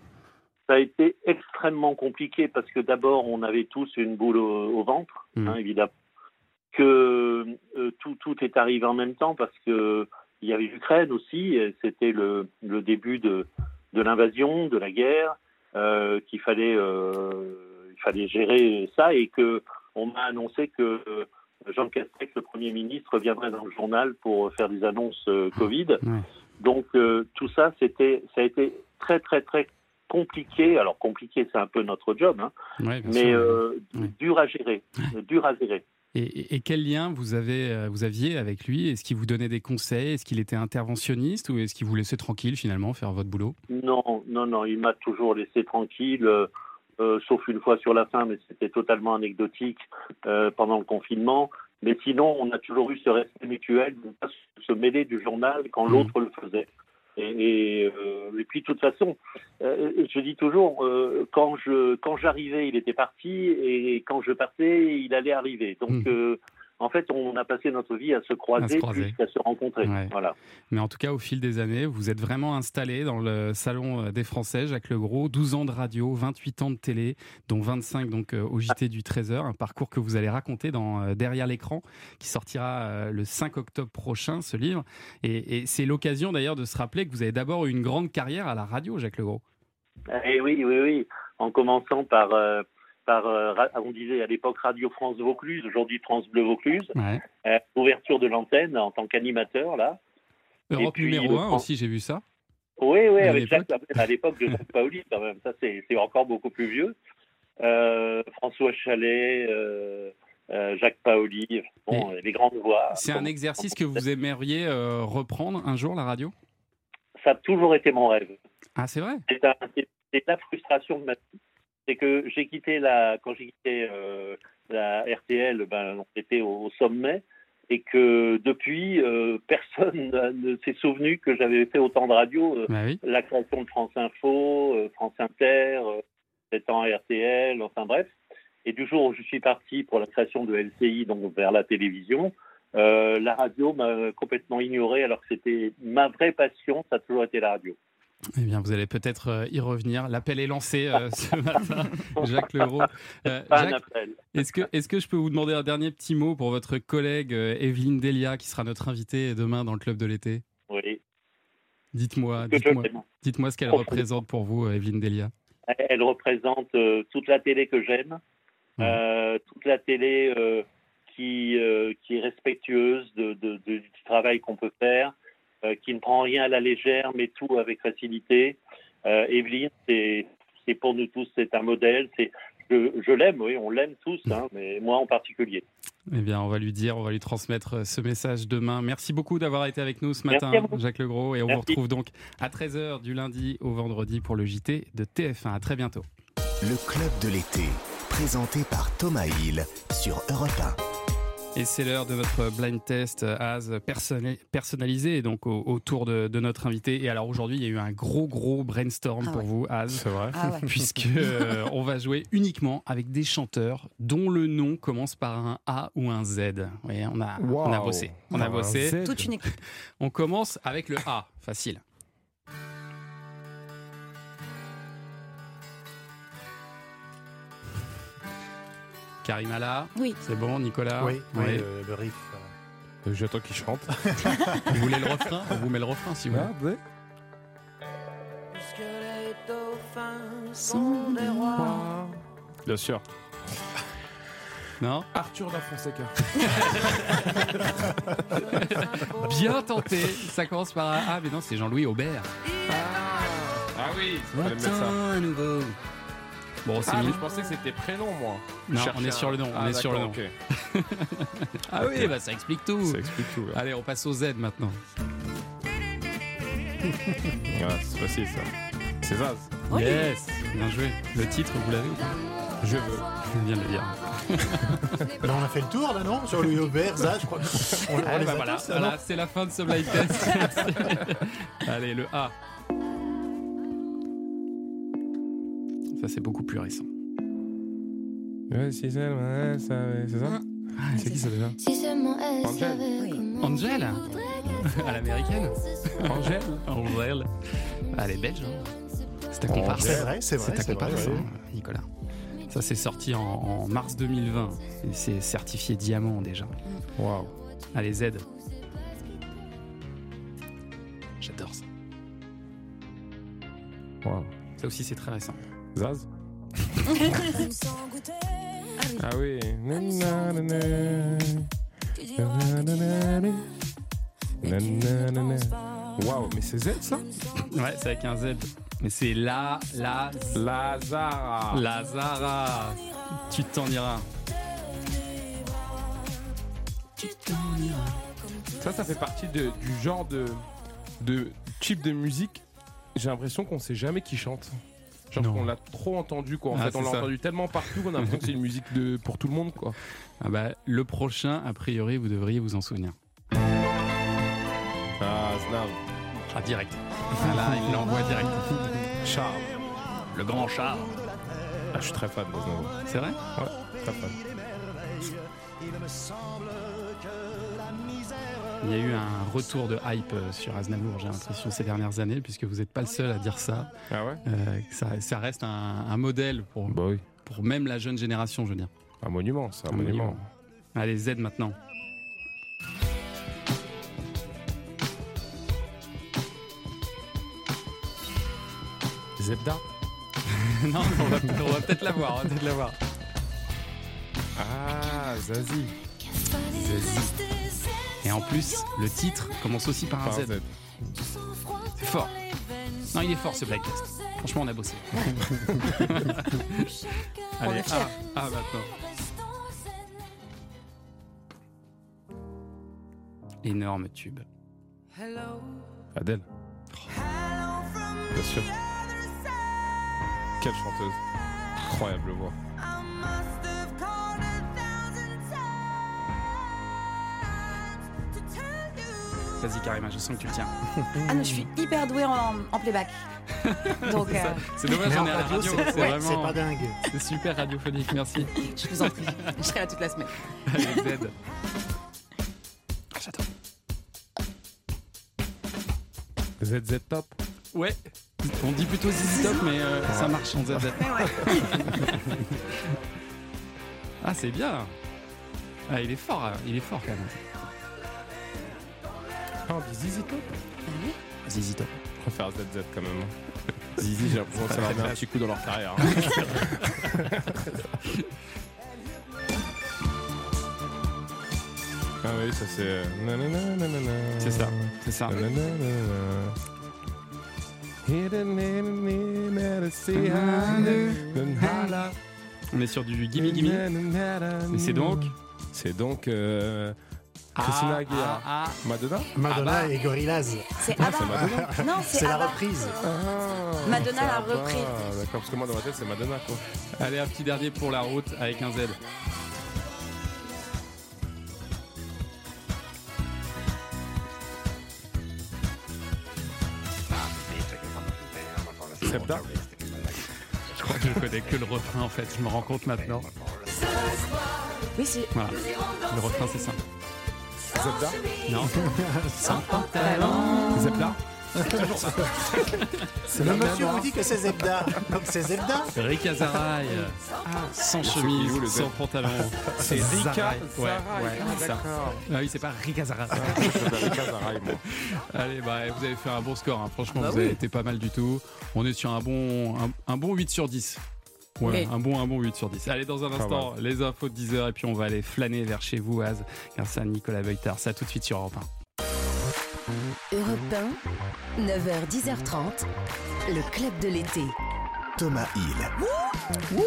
Ça a été extrêmement compliqué parce que d'abord, on avait tous une boule au, au ventre, Mhm. hein, évidemment. Que euh, tout, tout est arrivé en même temps parce que il y avait l'Ukraine aussi. C'était le, le début de, de l'invasion, de la guerre, euh, qu'il fallait, euh, il fallait gérer ça et que on m'a annoncé que Jean Castex, le Premier ministre, viendrait dans le journal pour faire des annonces Covid. Donc tout ça, c'était, ça a été très très très compliqué. Alors compliqué, c'est un peu notre job, hein, Ouais, mais euh, Ouais. dur à gérer, dur à gérer. Et, et- et quel lien vous, avez, euh, vous aviez avec lui? Est-ce qu'il vous donnait des conseils? Est-ce qu'il était interventionniste ou est-ce qu'il vous laissait tranquille finalement faire votre boulot? Non, non, non, il m'a toujours laissé tranquille, euh, sauf une fois sur la fin, mais c'était totalement anecdotique euh, pendant le confinement. Mais sinon, on a toujours eu ce respect mutuel de ne pas se mêler du journal quand l'autre le faisait. Et, et, euh, et puis, de toute façon, euh, je dis toujours, euh, quand je quand j'arrivais, il était parti, et quand je partais, il allait arriver. Donc, euh, en fait, on a passé notre vie à se croiser, croiser. plus qu'à se rencontrer. Ouais. Voilà. Mais en tout cas, au fil des années, vous êtes vraiment installé dans le salon euh, des Français, Jacques Legros. 12 ans de radio, 28 ans de télé, dont 25 donc euh, au JT du 13h. Un parcours que vous allez raconter dans euh, Derrière l'écran, qui sortira le 5 octobre prochain, ce livre. Et, et c'est l'occasion d'ailleurs de se rappeler que vous avez d'abord eu une grande carrière à la radio, Jacques Legros. Eh oui, oui, oui. En commençant par, euh, par euh, on disait à l'époque Radio France Vaucluse, aujourd'hui France Bleu Vaucluse. Ouais. Euh, ouverture de l'antenne en tant qu'animateur, là. Europe puis, numéro le 1 Fran- aussi, j'ai vu ça. Oui, oui, À avec. Jacques, à l'époque de Jacques Paoli, quand même. Ça, c'est encore beaucoup plus vieux. Euh, François Chalet, euh, euh, Jacques Paoli, bon, les grandes voix. C'est un exercice que vous aimeriez euh, reprendre un jour, la radio? Ça a toujours été mon rêve. Ah, c'est vrai? C'est la frustration de ma vie. C'est que j'ai quitté la, quand j'ai quitté euh, la RTL, ben, on était au, au sommet et que depuis, euh, personne ne s'est souvenu que j'avais fait autant de radio. euh, Bah oui. La création de France Info, euh, France Inter, 7 ans RTL, enfin bref. Et du jour où je suis parti pour la création de LCI, donc vers la télévision, la radio m'a complètement ignoré alors que c'était ma vraie passion, ça a toujours été la radio. Eh bien, vous allez peut-être euh, y revenir. L'appel est lancé euh, ce matin, Jacques Leroux. Euh, est-ce que, est-ce que je peux vous demander un dernier petit mot pour votre collègue euh, Evelyne Delia, qui sera notre invitée demain dans le club de l'été? Oui. Dites-moi, l'aime. dites-moi ce qu'elle représente pour vous, Evelyne Delia. Elle représente toute la télé que j'aime, toute la télé qui, qui est respectueuse de, de- de- du travail qu'on peut faire, qui ne prend rien à la légère, mais tout avec facilité. Euh, Evelyne, c'est pour nous tous, c'est un modèle. C'est je, je l'aime, oui, on l'aime tous, hein, mais moi en particulier. Eh bien, on va lui dire, on va lui transmettre euh, ce message demain. Merci beaucoup d'avoir été avec nous ce matin. Jacques Legros. Et on vous retrouve donc à 13h du lundi au vendredi pour le JT de TF1. À très bientôt. Le club de l'été, présenté par Thomas Hill sur Europe 1. Et c'est l'heure de notre blind test euh, AS personnali- personnalisé donc au- autour de, de notre invité. Et alors aujourd'hui, il y a eu un gros gros brainstorm Ah pour ouais. vous, Az. C'est vrai. Ah ouais. Puisque euh, on va jouer uniquement avec des chanteurs dont le nom commence par un A ou un Z. Oui, on a, on a bossé. On a Un bossé. Z. Toute une équipe. On commence avec le A, facile. Karima là Oui. C'est bon, Nicolas Oui, oui, Ouais. le, le riff. euh. Euh, J'attends qu'il chante. Vous voulez le refrain On vous met le refrain si vous Ah, voulez. ouais. Bien sûr. Non Arthur da Fonseca. Bien tenté. Ça commence par un A, mais non, c'est Jean-Louis Aubert. Ah oui, fallait mettre ça. Matin nouveau. Bon, c'est Ah, mais je pensais que c'était prénom, moi. Non, on est sur le nom, on Ah, est sur le nom. ok. Ah oui, bah ça explique tout. Ça explique tout. ouais. Allez, on passe au Z maintenant. Ouais, c'est facile ça. C'est Zaz. Yes, bien joué. Le titre, vous l'avez ou pas? Je veux. Je viens de le dire. Là, on a fait le tour, là, non? Sur Louis Aubert, ça, je crois. On, on Ah, les bah a voilà, voilà, c'est la fin de ce blind test. Allez, le A. Ça, c'est beaucoup plus récent. Ouais, si seulement elle savait, c'est ça C'est qui ça déjà Angèle. Angel À l'américaine Angèle Angèle. Ah, Elle est belge. hein. C'est ta comparse. C'est vrai, c'est vrai, ta c'est vrai, comparse, ouais. hein, Nicolas. Ça, c'est sorti en, en mars 2020. Et c'est certifié diamant déjà. Waouh. Allez, Z. J'adore ça. Waouh. Ça aussi, c'est très récent. Zaz Ah oui. Waouh, mais c'est Z ça Ouais, c'est avec un Z. Mais c'est la, la, Lazara. Lazara. Tu t'en iras. Ça, ça fait partie de- du genre de, de type de musique. J'ai l'impression qu'on sait jamais qui chante. Genre qu'on l'a trop entendu quoi. En Ah, fait, on l'a entendu tellement partout qu'on a l'impression que c'est une musique de pour tout le monde quoi. Ah bah, le prochain, a priori, vous devriez vous en souvenir. Ah, Snav. Ah, direct. Ah là, il l'envoie direct. Charles. Le grand Charles. Ah, je suis très fan de Snav. C'est vrai? Ouais, très fan. Il y a eu un retour de hype euh, sur Aznavour, j'ai l'impression, ces dernières années, puisque vous n'êtes pas le seul à dire ça. Ah ouais Euh, ça, ça reste un, un modèle pour, Bah oui. pour même la jeune génération, je veux dire. Un monument, c'est un, Un monument. monument. Allez, Z maintenant. Zebda. non, on va, on va peut-être l'avoir, on va peut-être l'avoir. Ah, Zazie. Et en plus, le titre commence aussi par un Z. Z. C'est fort. Non, il est fort ce Black Test. Franchement, on a bossé. Allez, est fiers. ah, ah, maintenant. Énorme tube. Adèle. Bien sûr. Quelle chanteuse. Incroyable voix. Vas-y, Karima, je sens que tu le tiens. Ah non, je suis hyper douée en, en playback. Donc, euh, C'est dommage, Mais on est à la radio, c'est- C'est ouais, vraiment. c'est pas dingue. C'est super radiophonique, merci. je vous en prie, je serai là toute la semaine. Allez, Z. J'adore. ZZ Top. Ouais. On dit plutôt ZZ Top, mais euh, ça marche en ZZ. ah, c'est bien. Ah, il est fort, hein. il est fort quand même. Ah, on dit Zizi Top ZZ Top. Je préfère ZZ quand même. Zizi, j'ai l'impression que ça leur met un petit coup dans leur carrière. hein. ah oui, ça c'est. euh. C'est ça, c'est ça. On est sur du gimme gimme. Mais c'est donc C'est donc. euh, Christina Ah, Aguilera. ah, Madonna Madonna Ah bah. et Gorillaz. C'est Ah, Abba. c'est Madonna. Non, C'est c'est la Abba. reprise. Ah, Madonna c'est l'a Abba. repris. D'accord, parce que moi dans ma tête c'est Madonna quoi. Allez, un petit dernier pour la route avec un Z. Zebda Je crois que je connais que le refrain en fait, je me rends compte maintenant. Oui, c'est. Voilà. Le refrain c'est ça. Zebda Non. Sans pantalon. Zebda Le monsieur vous dit que c'est Zebda. Donc c'est Zebda. Rick Azaraï. Sans Il est chemise, où, le Z sans pantalon. C'est Rika Zaraï. Ouais, Zaraï. ouais, Ah, c'est ça. d'accord. Ah oui, c'est pas. Rika Zaraï, moi. Allez, bah, vous avez fait un bon score. hein. Franchement, bah vous avez été pas mal du tout. On est sur un bon, un, un bon 8 sur 10. Ouais, un bon, un bon 8 sur 10. Allez, dans un instant, les infos de 10h et puis on va aller flâner vers chez vous, Az, grâce à Nicolas Beutard. Ça tout de suite sur Europe 1. Europe 1, 9h, 10h30, le club de l'été. Thomas Hill.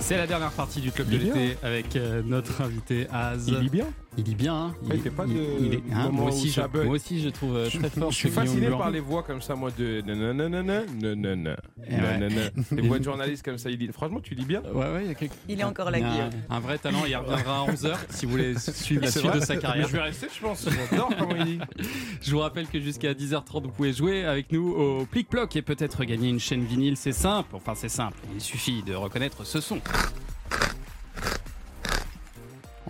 C'est la dernière partie du club de est l'été avec euh, notre invité Az. Il lit bien Il lit bien. hein. Ouais, il fait pas de il est- hein, moi, aussi, je, moi aussi, je trouve euh, très fort. Je suis fasciné par les voix comme ça, moi, de nanana, Eh ouais. nanana. Les voix de journalistes comme ça, il lit. Franchement, tu lis bien Ouais, ouais, il y a quelque... Il est encore là, il Guillaume. un, un vrai talent. Il reviendra à 11h si vous voulez suivre la suite vrai de sa carrière. Mais je vais rester, je pense. J'adore comment il lit. Je vous rappelle que jusqu'à 10h30, vous pouvez jouer avec nous au Plic-Ploc et peut-être gagner une chaîne vinyle. C'est simple. Enfin, c'est simple. Il suffit de reconnaître ce son.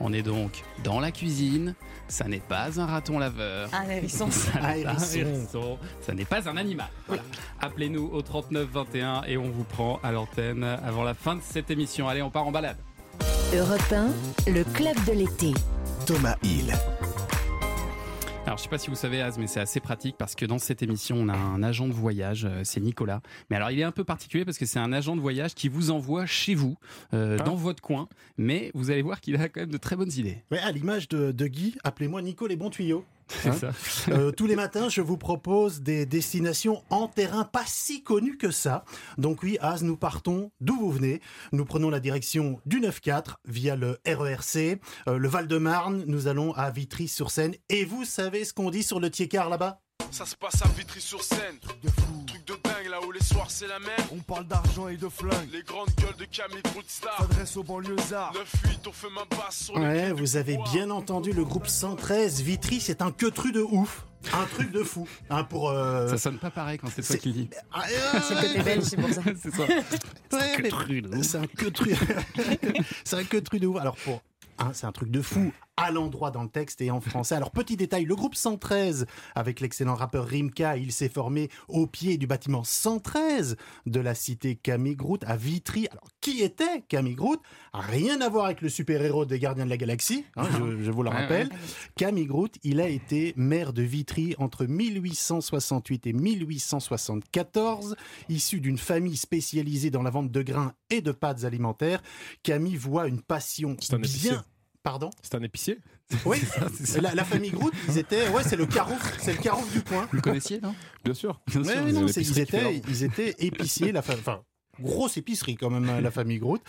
On est donc dans la cuisine. Ça n'est pas un raton laveur. Un hérisson. Ça n'est pas un hérisson. hérisson. Ça n'est pas un animal. Voilà. Appelez-nous au 39 21 et on vous prend à l'antenne avant la fin de cette émission. Allez, on part en balade. Europe 1, le club de l'été. Thomas Hill. Alors, je sais pas si vous savez, Az, mais c'est assez pratique parce que dans cette émission, on a un agent de voyage, euh, c'est Nicolas. Mais alors, il est un peu particulier parce que c'est un agent de voyage qui vous envoie chez vous, euh, Ah. dans votre coin. Mais vous allez voir qu'il a quand même de très bonnes idées. Ouais, à l'image de, de Guy, appelez-moi Nico les bons tuyaux. C'est ça. Euh, tous les matins, je vous propose des destinations en terrain pas si connues que ça. Donc oui, Az, nous partons d'où vous venez. Nous prenons la direction du 9-4 via le RERC. Euh, le Val-de-Marne, nous allons à Vitry-sur-Seine. Et vous savez ce qu'on dit sur le Tiécar là-bas? Ça se passe à Vitry-sur-Seine. Truc de fou. Là où les soirs c'est la même. On parle d'argent et de flingue. Les grandes gueules de Camille Star. S'adresse aux banlieusards. 9-8, on fait ma basse sur les Ouais, vous avez bien entendu le groupe 113. Vitry, c'est un queutru de ouf. Un truc de fou. Hein, pour, euh, Ça sonne pas pareil quand c'est toi qui le dis. Ah, C'est le côté belge, c'est pour ça. c'est ça. Ouais, C'est un queutru. c'est un queutru de ouf. Alors pour. hein, c'est un truc de fou à l'endroit dans le texte et en français. Alors petit détail, le groupe 113 avec l'excellent rappeur Rimka, il s'est formé au pied du bâtiment 113 de la cité Camille Groot à Vitry. Alors qui était Camille Groot Rien à voir avec le super-héros des Gardiens de la Galaxie, hein, je, je vous le rappelle. Camille Groot, il a été maire de Vitry entre 1868 et 1874. Issu d'une famille spécialisée dans la vente de grains et de pâtes alimentaires, Camille voit une passion un bien... Pardon C'est un épicier Oui, la, la famille Groot, ils étaient... Ouais, c'est le carouf, c'est le carouf du coin. Vous le connaissiez, non? Bien sûr. Bien Ouais, sûr, non, ils, étaient, ils étaient épiciers, la fa- enfin, grosse épicerie quand même, la famille Groot.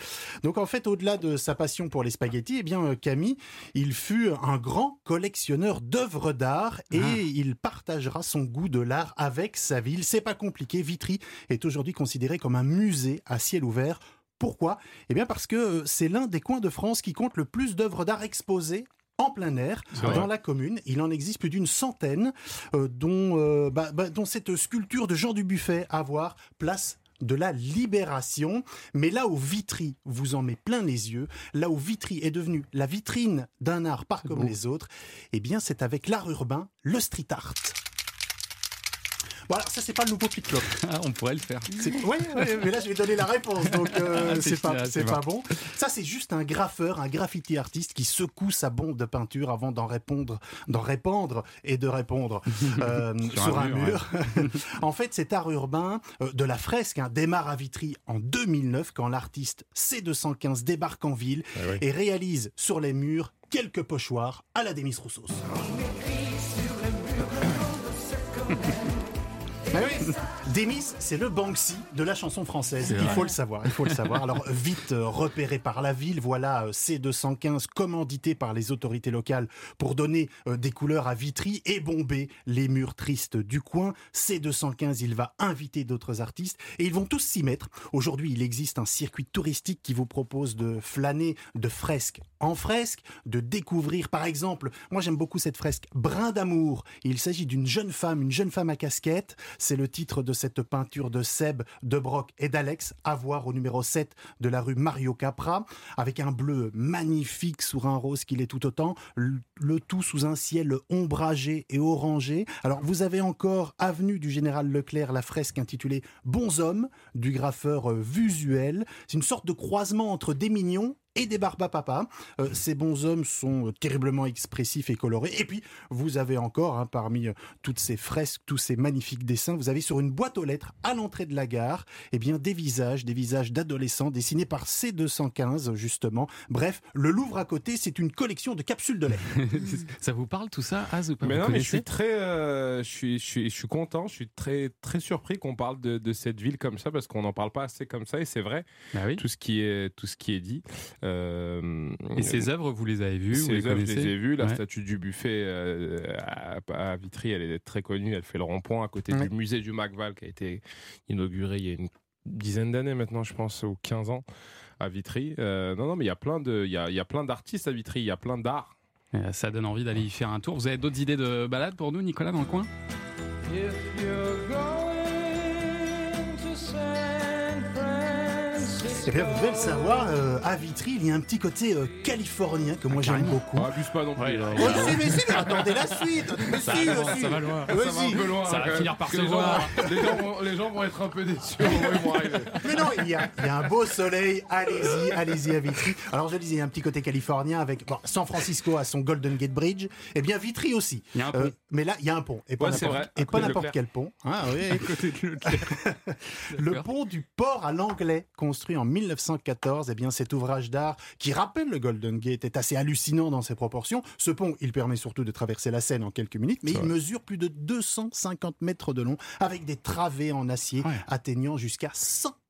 Donc en fait, au-delà de sa passion pour les spaghettis, eh bien euh, Camille, il fut un grand collectionneur d'œuvres d'art et Ah. il partagera son goût de l'art avec sa ville. C'est pas compliqué, Vitry est aujourd'hui considéré comme un musée à ciel ouvert. Pourquoi Eh bien parce que euh, c'est l'un des coins de France qui compte le plus d'œuvres d'art exposées en plein air dans la commune. Il en existe plus d'une centaine, euh, dont, euh, bah, bah, dont cette sculpture de Jean Dubuffet à voir place de la libération. Mais là où Vitry vous en met plein les yeux, là où Vitry est devenu la vitrine d'un art pas comme les autres, eh bien c'est avec l'art urbain, le street art. Voilà, ça c'est pas le nouveau Pit Clop. Ah, on pourrait le faire. Ouais, ouais, mais là je vais donner la réponse, donc euh, Ah, c'est pas, c'est c'est pas bon. bon. Ça c'est juste un graffeur, un graffiti artiste qui secoue sa bombe de peinture avant d'en répondre, d'en répandre et de répondre euh, Sur sur, un un mur, mur. en fait, cet art urbain euh, de la fresque hein, démarre à Vitry en 2009 quand l'artiste C215 débarque en ville Ah ouais. et réalise sur les murs quelques pochoirs à la Demis Roussos. Demis, c'est le Banksy de la chanson française. Il faut le savoir. Il faut le savoir. Alors vite euh, repéré par la ville, voilà euh, C215 commandité par les autorités locales pour donner euh, des couleurs à Vitry et bomber les murs tristes du coin. C215, il va inviter d'autres artistes et ils vont tous s'y mettre. Aujourd'hui, il existe un circuit touristique qui vous propose de flâner de fresque en fresque, de découvrir par exemple, moi j'aime beaucoup cette fresque Brin d'amour. Il s'agit d'une jeune femme, une jeune femme à casquette. C'est le titre de cette peinture de Seb, de Broc et d'Alex, à voir au numéro 7 de la rue Mario Capra, avec un bleu magnifique sur un rose qu'il est tout autant, le tout sous un ciel ombragé et orangé. Alors vous avez encore avenue du Général Leclerc, la fresque intitulée Bons hommes du graffeur euh, Visuel. C'est une sorte de croisement entre des mignons et des barbapapa. Euh, ces bons hommes sont euh, terriblement expressifs et colorés. Et puis, vous avez encore, hein, parmi euh, toutes ces fresques, tous ces magnifiques dessins, vous avez sur une boîte aux lettres, à l'entrée de la gare, eh bien, des visages, des visages d'adolescents dessinés par C215, justement. Bref, le Louvre à côté, c'est une collection de capsules de lait. ça vous parle tout ça, Az ou pas Mais Vous non, mais je suis très, euh, je suis, je suis, je suis content, je suis très, très surpris qu'on parle de, de cette ville comme ça parce qu'on n'en parle pas assez comme ça et c'est vrai. Bah oui. Tout ce qui est, tout ce qui est dit. Euh, Et ces œuvres, vous les avez vues, vous Ces les œuvres, je les ai vues. La Ouais. statue du buffet euh, à, à Vitry, elle est très connue. Elle fait le rond-point à côté Ouais. du musée du Macval qui a été inauguré il y a une dizaine d'années maintenant, je pense, ou 15 ans à Vitry. Euh, non, non, mais il y a plein de, il y a, il y a plein d'artistes à Vitry. Il y a plein d'art. Ça donne envie d'aller y faire un tour. Vous avez d'autres idées de balade pour nous, Nicolas, dans le coin? Eh bien, vous devez le savoir, euh, à Vitry, il y a un petit côté euh, californien que moi j'aime beaucoup. Ah, abuse pas non plus. là. Oh, si, mais si, mais attendez la suite Mais Ça si, va loin, si. ça va loin. Ça va un peu loin. Ça va quand même, finir par parce se que les gens voir. vont- Les gens, vont, les gens vont être un peu déçus au moment où ils vont arriver. Mais non, il y, a, il y a un beau soleil, allez-y, allez-y à Vitry. Alors je disais, il y a un petit côté californien avec bon, San Francisco à son Golden Gate Bridge, et bien Vitry aussi. Il y a un Euh, pont. mais là, il y a un pont, et pas Ouais, c'est n'importe vrai, à et côté pas de n'importe Leclerc. quel pont. Ah, oui. Le pont du port à l'anglais, construit en 1914. Eh bien, cet ouvrage d'art qui rappelle le Golden Gate est assez hallucinant dans ses proportions. Ce pont, il permet surtout de traverser la Seine en quelques minutes, mais il mesure plus de 250 mètres de long avec des travées en acier atteignant jusqu'à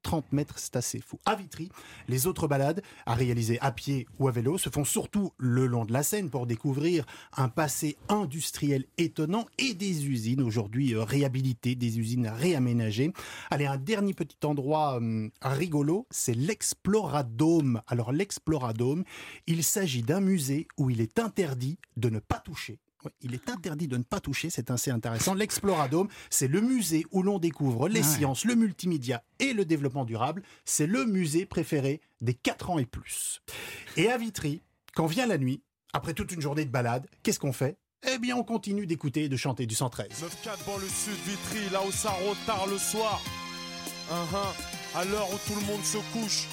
130 mètres, c'est assez fou. À Vitry, les autres balades, à réaliser à pied ou à vélo, se font surtout le long de la Seine pour découvrir un passé industriel étonnant et des usines aujourd'hui euh, réhabilitées, des usines réaménagées. Allez, un dernier petit endroit hum, rigolo, c'est l'Exploradome. Alors l'Exploradome, il s'agit d'un musée où il est interdit de ne pas toucher. Oui, il est interdit de ne pas toucher, c'est assez intéressant. L'Exploradome, c'est le musée où l'on découvre les Ah ouais. sciences, le multimédia et le développement durable. C'est le musée préféré des 4 ans et plus. Et à Vitry, quand vient la nuit, après toute une journée de balade, qu'est-ce qu'on fait? Eh bien, on continue d'écouter et de chanter du 113. 9-4 dans le sud Vitry, là où ça retard le soir. Uh-huh. À l'heure où tout le monde se couche,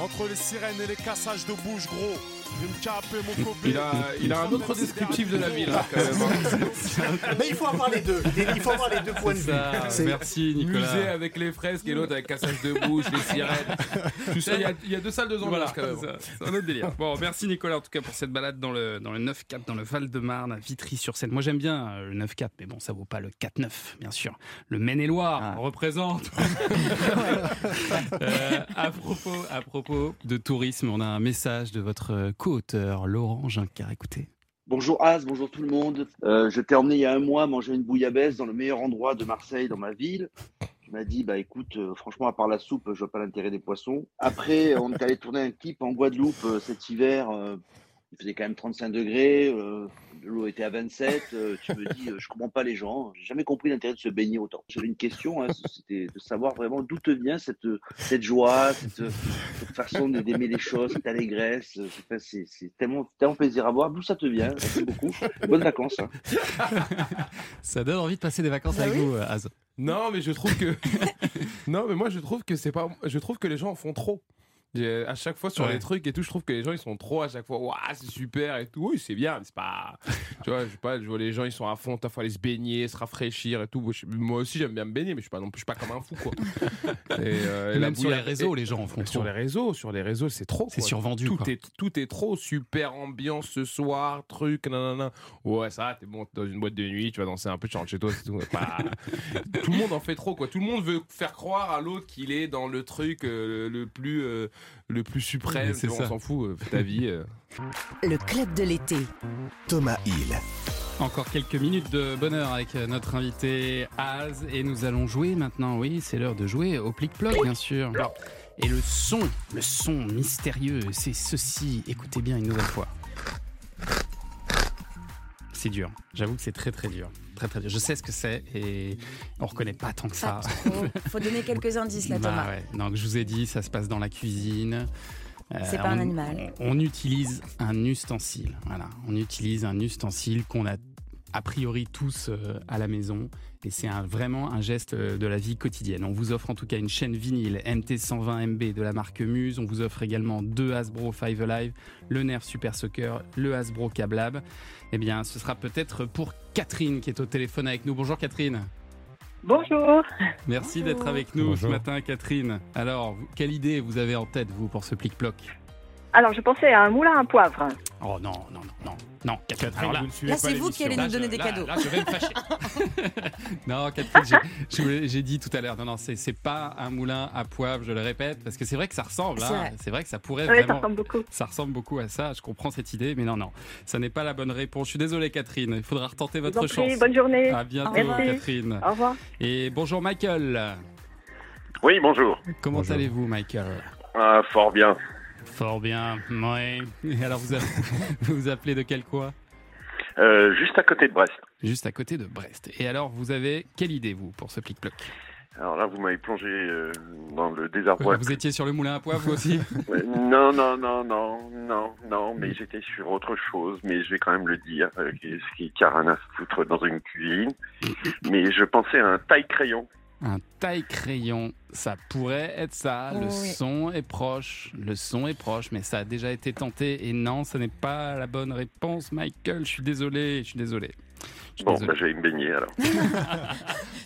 entre les sirènes et les cassages de bouche, gros. Je vais me caper mon copain. Il a, il a un autre descriptif de la ville, hein, quand même. hein. Mais il faut avoir les deux. Il faut avoir les deux points de vue. C'est- merci Nicolas. Musée avec les fresques et l'autre avec cassage de bouche, les sirènes. Tout ça, il y a, il y a deux salles, deux ambiances Voilà, quand même. ça, c'est un autre délire. Bon, merci Nicolas en tout cas pour cette balade dans le, dans le 9-4, dans le Val-de-Marne, à Vitry-sur-Seine. Moi j'aime bien euh, le 9-4, mais bon, ça vaut pas le 4-9, bien sûr. Le Maine-et-Loire représente. Euh, à, propos, à propos de tourisme, on a un message de votre co-auteur, Laurent Gincar. Écoutez. Bonjour Az, bonjour tout le monde. Euh, je t'ai emmené il y a un mois manger une bouillabaisse dans le meilleur endroit de Marseille, dans ma ville. Tu m'as dit, bah écoute, euh, franchement, à part la soupe, je vois pas l'intérêt des poissons. Après, on est allé tourner un clip en Guadeloupe euh, cet hiver. il faisait quand même 35 degrés, l'eau était à 27. euh, tu me dis, euh, je comprends pas les gens. J'ai jamais compris l'intérêt de se baigner autant. J'avais une question, hein, c'était de savoir vraiment d'où te vient cette, cette joie, cette, cette façon de- d'aimer les choses, cette allégresse. euh, c'est tellement, tellement plaisir à voir. D'où ça te vient? Merci beaucoup. Bonnes vacances. hein. Ça donne envie de passer des vacances Bah avec oui. vous, Az. Non, mais je trouve que. non, mais moi, je trouve que c'est pas. Je trouve que les gens en font trop. J'ai- À chaque fois sur Ouais. les trucs et tout, je trouve que les gens ils sont trop à chaque fois. Waouh, c'est super et tout. Oui, c'est bien, mais c'est pas. tu vois, je sais pas, je vois les gens ils sont à fond, t'as faut aller se baigner, se rafraîchir et tout. Moi, aussi, j'aime bien me baigner, mais je suis pas non plus, je suis pas comme un fou quoi. Et, euh, et Même sur les réseaux, et- les gens en font Sur les réseaux, sur les réseaux, c'est trop. C'est survendu, Tout quoi. est tout est trop super ambiance ce soir, truc, nanana. Ouais, ça, t'es bon, dans une boîte de nuit, tu vas danser un peu, tu rentres chez toi, c'est tout. Tout le monde en fait trop, quoi. Tout le monde veut faire croire à l'autre qu'il est dans le truc euh, le plus euh, le plus suprême. C'est on s'en fout, euh, ta vie. euh. Le club de l'été. Thomas Hill. Encore quelques minutes de bonheur avec euh, notre invité Az et nous allons jouer maintenant. Oui, c'est l'heure de jouer au plic-ploc, bien sûr. Et le son, le son mystérieux, c'est ceci. Écoutez bien une nouvelle fois. C'est dur. J'avoue que c'est très très dur. Très très dur. Je sais ce que c'est et on reconnaît pas tant que ça. Faut, faut donner quelques indices là, Bah Thomas. ouais. Donc je vous ai dit, ça se passe dans la cuisine. Euh, C'est pas un animal. On utilise un ustensile. Voilà, on utilise un ustensile qu'on a a priori tous euh, à la maison. Et c'est un- vraiment un geste euh, de la vie quotidienne. On vous offre en tout cas une chaîne vinyle MT120MB de la marque Muse. On vous offre également deux Hasbro Five Alive, le Nerf Super Soccer, le Hasbro Cablab. Eh bien, ce sera peut-être pour Catherine qui est au téléphone avec nous. Bonjour Catherine. Bonjour. Merci d'être avec nous ce matin, Catherine. Alors, quelle idée vous avez en tête, vous, pour ce plic-ploc? Alors, je pensais à un moulin à poivre. Oh non, non, non, non, non, Catherine. alors là, Là, c'est vous qui allez nous donner des là- cadeaux. Là, je vais me fâcher. non, Catherine, j'ai- dit tout à l'heure, non, non, c'est c'est pas un moulin à poivre, je le répète, parce que c'est vrai que ça ressemble. C'est hein. vrai. C'est vrai que ça pourrait Oui, ça vraiment. ressemble beaucoup. Ça ressemble beaucoup à ça. Je comprends cette idée, mais non, non, ça n'est pas la bonne réponse. Je suis désolé, Catherine. Il faudra retenter votre prie, chance. bonne journée. À bientôt, Merci. Catherine. Au revoir. Et bonjour, Michael. Oui, bonjour. Comment allez-vous, Michael? Ah, fort bien. Fort bien, oui. Et alors, vous, avez- vous vous appelez de quel coin Euh, juste à côté de Brest. Juste à côté de Brest. Et alors, vous avez quelle idée, vous, pour ce plic-ploc? Alors là, vous m'avez plongé euh, dans le désarroi. Vous étiez sur le moulin à poivre, vous aussi? Non, non, non, non, non, non, mais j'étais sur autre chose, mais je vais quand même le dire, euh, ce qui qui a rien à foutre dans une cuisine. Mais je pensais à un taille-crayon. Un taille-crayon, ça pourrait être ça. le Oui. son est proche, le son est proche, mais ça a déjà été tenté. Et non, ce n'est pas la bonne réponse, Michael. Je suis désolé, je suis désolé. Bon, bah, je vais me baigner alors.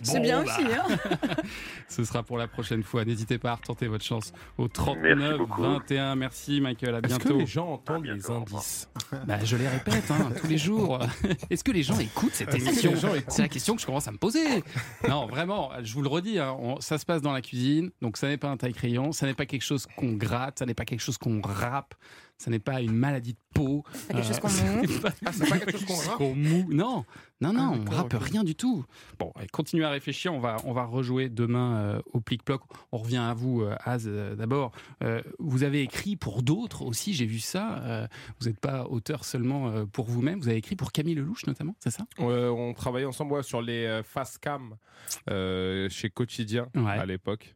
C'est Bon, bien bah. aussi. Hein Ce sera pour la prochaine fois. N'hésitez pas à retenter votre chance au Merci 39 beaucoup. 21. Merci Michael, à Est-ce bientôt. que les gens entendent les indices Bah, je les répète hein, tous les jours. Est-ce que les gens écoutent cette Est-ce que émission C'est la question que je commence à me poser. Non, vraiment, je vous le redis, hein, on- ça se passe dans la cuisine, donc ça n'est pas un taille-crayon, ça n'est pas quelque chose qu'on gratte, ça n'est pas quelque chose qu'on râpe, ça n'est pas une maladie de peau. Pas quelque chose qu'on ça moue. n'est pas- Ah, c'est pas quelque chose qu'on qu'on moue. Non, non, non, Ah, on rappe rien du tout. Bon, continuez à réfléchir. On va, on va rejouer demain euh, au plic-ploc. On revient à vous, euh, Az, euh, d'abord. Euh, vous avez écrit pour d'autres aussi, j'ai vu ça. Euh, vous n'êtes pas auteur seulement euh, pour vous-même. Vous avez écrit pour Camille Lelouch notamment, c'est ça? Euh, on travaillait ensemble ouais, sur les euh, face cam euh, chez Quotidien Ouais. à l'époque.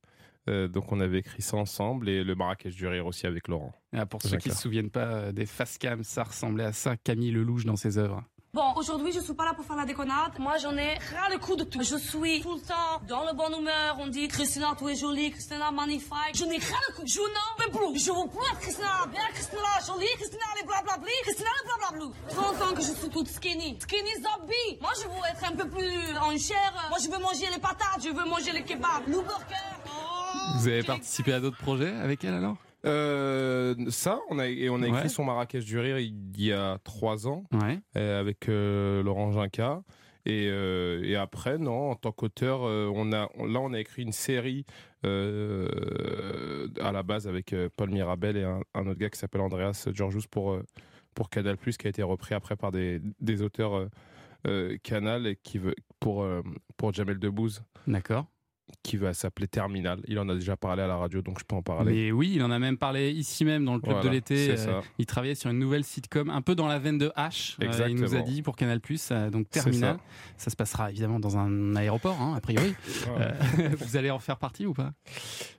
Euh, donc on avait écrit ça ensemble et le Marrakech du rire aussi avec Laurent. Ah, Pour ceux qui ne se souviennent pas euh, des face cam, ça ressemblait à ça, Camille Lelouch dans ses œuvres. Bon, aujourd'hui, je suis pas là pour faire la déconnade. Moi, j'en ai ras le coup de tout. Je suis tout le temps dans le bon humeur. On dit Christina, tu es jolie, Christina, magnifique. Je n'ai rien le coup. Je n'en peux plus. Je veux plus être Christina bien, Christina jolie, Christina les blablabli, Christina les blablablou. 30 ans que je suis toute skinny. Skinny zombie. Moi, je veux être un peu plus en chair. Moi, je veux manger les patates, je veux manger les kebabs, le burger. Oh, Vous avez participé à d'autres projets avec elle alors? Euh, ça, on a, et on a écrit Ouais. son Marrakech du rire il y a trois ans Ouais. euh, avec euh, Laurent Ginca. Et, euh, et après, non, en tant qu'auteur, on a, on- là, on a écrit une série à la base avec Paul Mirabel et un, un autre gars qui s'appelle Andreas Georgiou pour, pour Canal+, qui a été repris après par des, des auteurs Canal et qui veut, pour, pour Jamel Debbouze. D'accord. Qui va s'appeler Terminal. Il en a déjà parlé à la radio, donc je peux en parler. Mais oui, il en a même parlé ici même dans le club Voilà, de l'été. Euh, il travaillait sur une nouvelle sitcom, un peu dans la veine de H. euh, il nous a dit pour Canal euh, donc Terminal. ça. Ça. se passera évidemment dans un aéroport, hein, a priori. Ouais. Euh, vous allez en faire partie ou pas?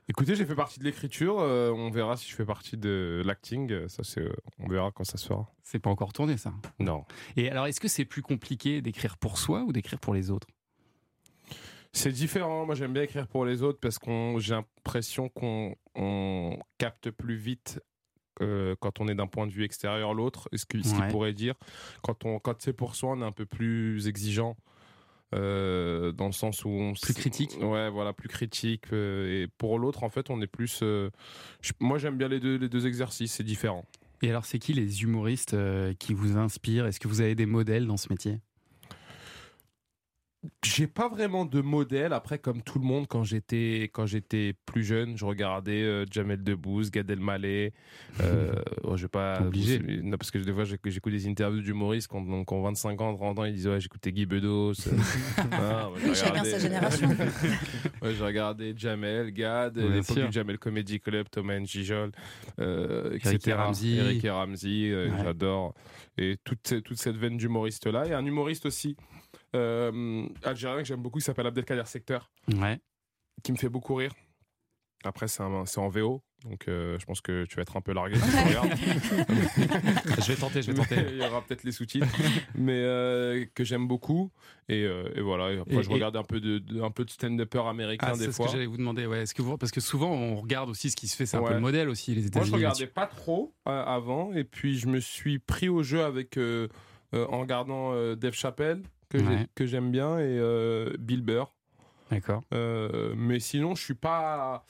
Écoutez, j'ai fait partie de l'écriture. on verra si je fais partie de l'acting. Ça, c'est, on verra quand ça se fera. C'est pas encore tourné ça. Non. Et alors, est-ce que c'est plus compliqué d'écrire pour soi ou d'écrire pour les autres? C'est différent. Moi, j'aime bien écrire pour les autres parce qu'on, j'ai l'impression qu'on on capte plus vite. euh, quand on est d'un point de vue extérieur l'autre, ce qu'il pourrait dire. Quand, on, quand c'est pour soi, on est un peu plus exigeant. euh, dans le sens où on Plus critique ouais voilà plus critique euh, et pour l'autre en fait on est plus je- moi j'aime bien les deux les deux exercices c'est différent Et alors, c'est qui les humoristes qui vous inspirent? Est-ce que vous avez des modèles dans ce métier? J'ai pas vraiment de modèle. Après, comme tout le monde, quand j'étais quand j'étais plus jeune, je regardais euh, Jamel Debbouze, Gad Elmaleh. Euh, oh, je vais pas Obligé. Non, parce que des fois, j'éc- j'écoute des interviews d'humoristes qui ont, qui ont 25 ans, 30 ans, ils disent ouais, j'écoutais Guy Bedos. Ah, ouais, Oui, chacun sa génération. ouais, j'ai regardé Jamel, Gad, Bien l'époque du Jamel Comedy Club, Thomas Njijol, euh, Eric etc. et Ramsey. Eric et Ramsey, euh, Ouais. j'adore. Et toute, cette- toute cette veine d'humoriste-là. Et un humoriste aussi euh, algérien que j'aime beaucoup, qui s'appelle Abdelkader Secteur, Ouais. qui me fait beaucoup rire. Après, c'est en VO, donc euh, je pense que tu vas être un peu largué si tu regardes. Je vais tenter, je vais tenter. Mais Il y aura peut-être les sous-titres, mais euh, que j'aime beaucoup. Et, euh, et voilà. Et après, Et- je et- regarde un peu de, de- un peu de stand-upper américain Ah, des c'est ce fois. que j'allais vous demander. Ouais. Est-ce que vous... Parce que souvent, on regarde aussi ce qui se fait. C'est un peu le modèle aussi, les Moi, États-Unis. je regardais pas trop euh, avant, et puis je me suis pris au jeu avec euh, euh, en regardant euh, Dave Chappelle que j'ai- Ouais. que j'aime bien et euh, Bill Burr. D'accord. Euh, mais sinon, je suis pas.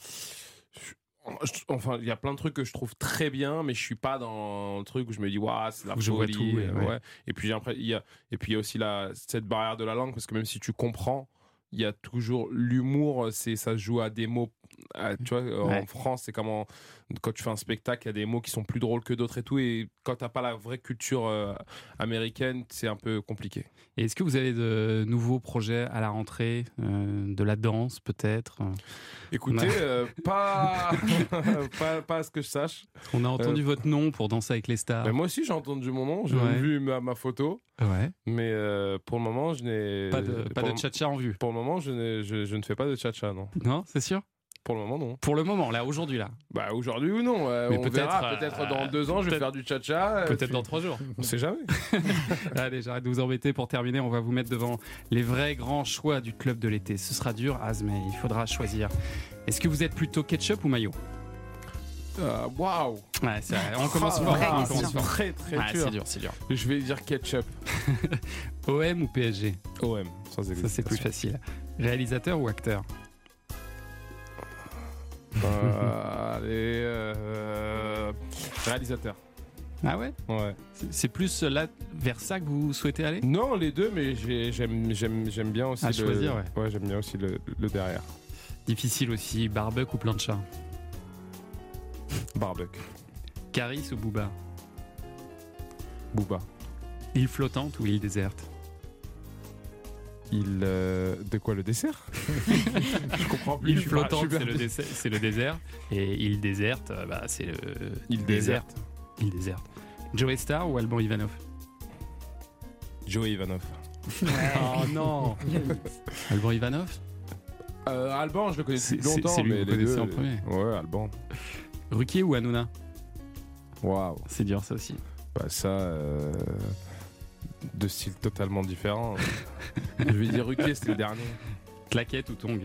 Enfin, il y a plein de trucs que je trouve très bien, mais je suis pas dans le truc où je me dis, waouh, c'est la Où je folie. tout, et euh, ouais. ouais. Et puis, il y a, et puis il y a aussi la, cette barrière de la langue, parce que même si tu comprends, il y a toujours l'humour, c'est ça se joue à des mots. À- tu vois, en Ouais. France, c'est comment quand tu fais un spectacle, il y a des mots qui sont plus drôles que d'autres et tout. Et quand t'as pas la vraie culture euh, américaine, c'est un peu compliqué. Et est-ce que vous avez de nouveaux projets à la rentrée euh, De la danse, peut-être Écoutez, euh, pas, pas, pas à ce que je sache. On a entendu Euh, votre nom pour danser avec les stars. Moi aussi, j'ai entendu mon nom, j'ai Ouais. vu ma, ma photo, Ouais. mais euh, pour le moment, je n'ai Pas de, pas de en vue. Pour le moment, je, je ne fais pas de cha-cha, non. Non, c'est sûr? Pour le moment, non. Pour le moment, là, aujourd'hui, là. Bah aujourd'hui ou non. euh, Mais on peut-être, verra. euh, Peut-être dans deux ans, je vais peut-être- faire du cha-cha. euh, Peut-être puis- dans trois jours. On sait jamais. Allez, j'arrête de vous embêter. Pour terminer, on va vous mettre devant les vrais grands choix du club de l'été. Ce sera dur, Az, mais il faudra choisir. Est-ce que vous êtes plutôt ketchup ou mayo? Euh, Waouh Ouais, c'est vrai. On commence Ah, fort. on question. commence fort. Très, très Ouais, dur. C'est dur, c'est dur. Je vais dire ketchup. OM ou PSG OM, sans Ça, c'est plus facile. Réalisateur ou acteur? Euh, allez, euh, réalisateur. Ah ouais? Ouais. C'est- plus là vers ça que vous souhaitez aller? Non, les deux, mais j'ai- j'aime j'aime j'aime bien aussi À le choisir, ouais. j'aime bien aussi le, le derrière. Difficile aussi. Barbecue ou plancha? Barbecue. Caris ou Booba? Booba. Île flottante ou île déserte? Il euh, de quoi le dessert Je comprends plus. Je flottante, c'est le, c'est le désert. Et île déserte, euh, bah, c'est le. Désert. déserte. Île déserte. Joey Star ou Alban Ivanov? Joey Ivanov. Oh non Alban Ivanov? Euh, Alban, je le connais depuis c'est- longtemps, c'est lui mais que vous les connaissez deux, en premier. Ouais, Alban. Ruquier ou Hanouna? Waouh. C'est dur ça aussi. Bah ça, deux styles totalement différents. je vais dire Ruquier, c'était le dernier. Claquette ou Tong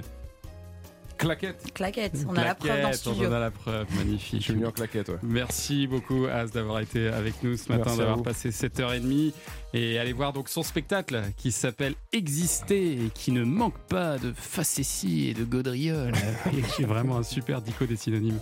Claquette. Claquette, on a la preuve dans le studio. On a la preuve, magnifique. Je suis venu en claquette, ouais. Merci beaucoup Az d'avoir été avec nous ce matin, d'avoir passé 7h30 et allez voir donc son spectacle qui s'appelle Exister et qui ne manque pas de facéties et de gaudrioles et qui est vraiment un super dico des synonymes.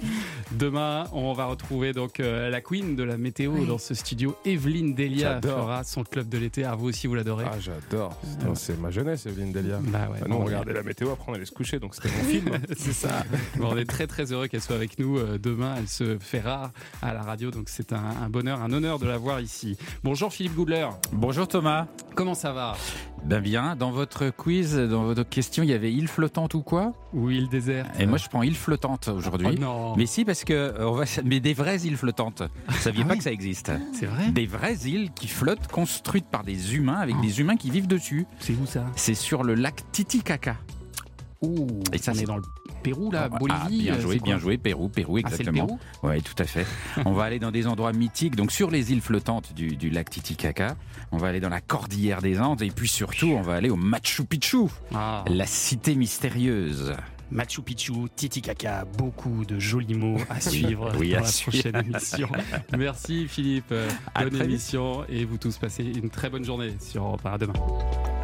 Demain, on va retrouver donc euh, la queen de la météo dans ce studio, Evelyne Delia fera son club de l'été. Ah, vous aussi vous l'adorez. Ah, j'adore. C'est ma jeunesse, Evelyne Delia. Bah ouais, Bah, nous, bon, on regardait la météo, après on allait se coucher, donc c'était mon film. c'est ça. Bon, on est très très heureux qu'elle soit avec nous euh, demain. Elle se fait rare à la radio, donc c'est un, un bonheur, un honneur de la voir ici. Bonjour Philippe Goudler. Bonjour Thomas. Comment ça va? Ben bien, dans votre quiz, dans votre question, il y avait île flottante ou quoi? Ou île déserte Et moi je prends île flottante aujourd'hui. Oh non. Mais si parce que euh, on va mais des vraies îles flottantes. Vous saviez pas que ça existe? C'est vrai? Des vraies îles qui flottent construites par des humains avec des humains qui vivent dessus. C'est où ça? C'est sur le lac Titicaca. Ouh, Et ça on est c'est dans le Pérou là, Ah, Bolivie. ah, bien euh, joué, bien joué, Pérou, Pérou, Ah, exactement. Pérou Oui, tout à fait. on va aller dans des endroits mythiques, donc sur les îles flottantes du, du lac Titicaca. On va aller dans la cordillère des Andes et puis surtout, on va aller au Machu Picchu, Ah. la cité mystérieuse. Machu Picchu, Titicaca, beaucoup de jolis mots à suivre Oui, dans à la suivre. prochaine émission. Merci Philippe, À bonne émission et vous tous passez une très bonne journée sur Europe 1. À demain.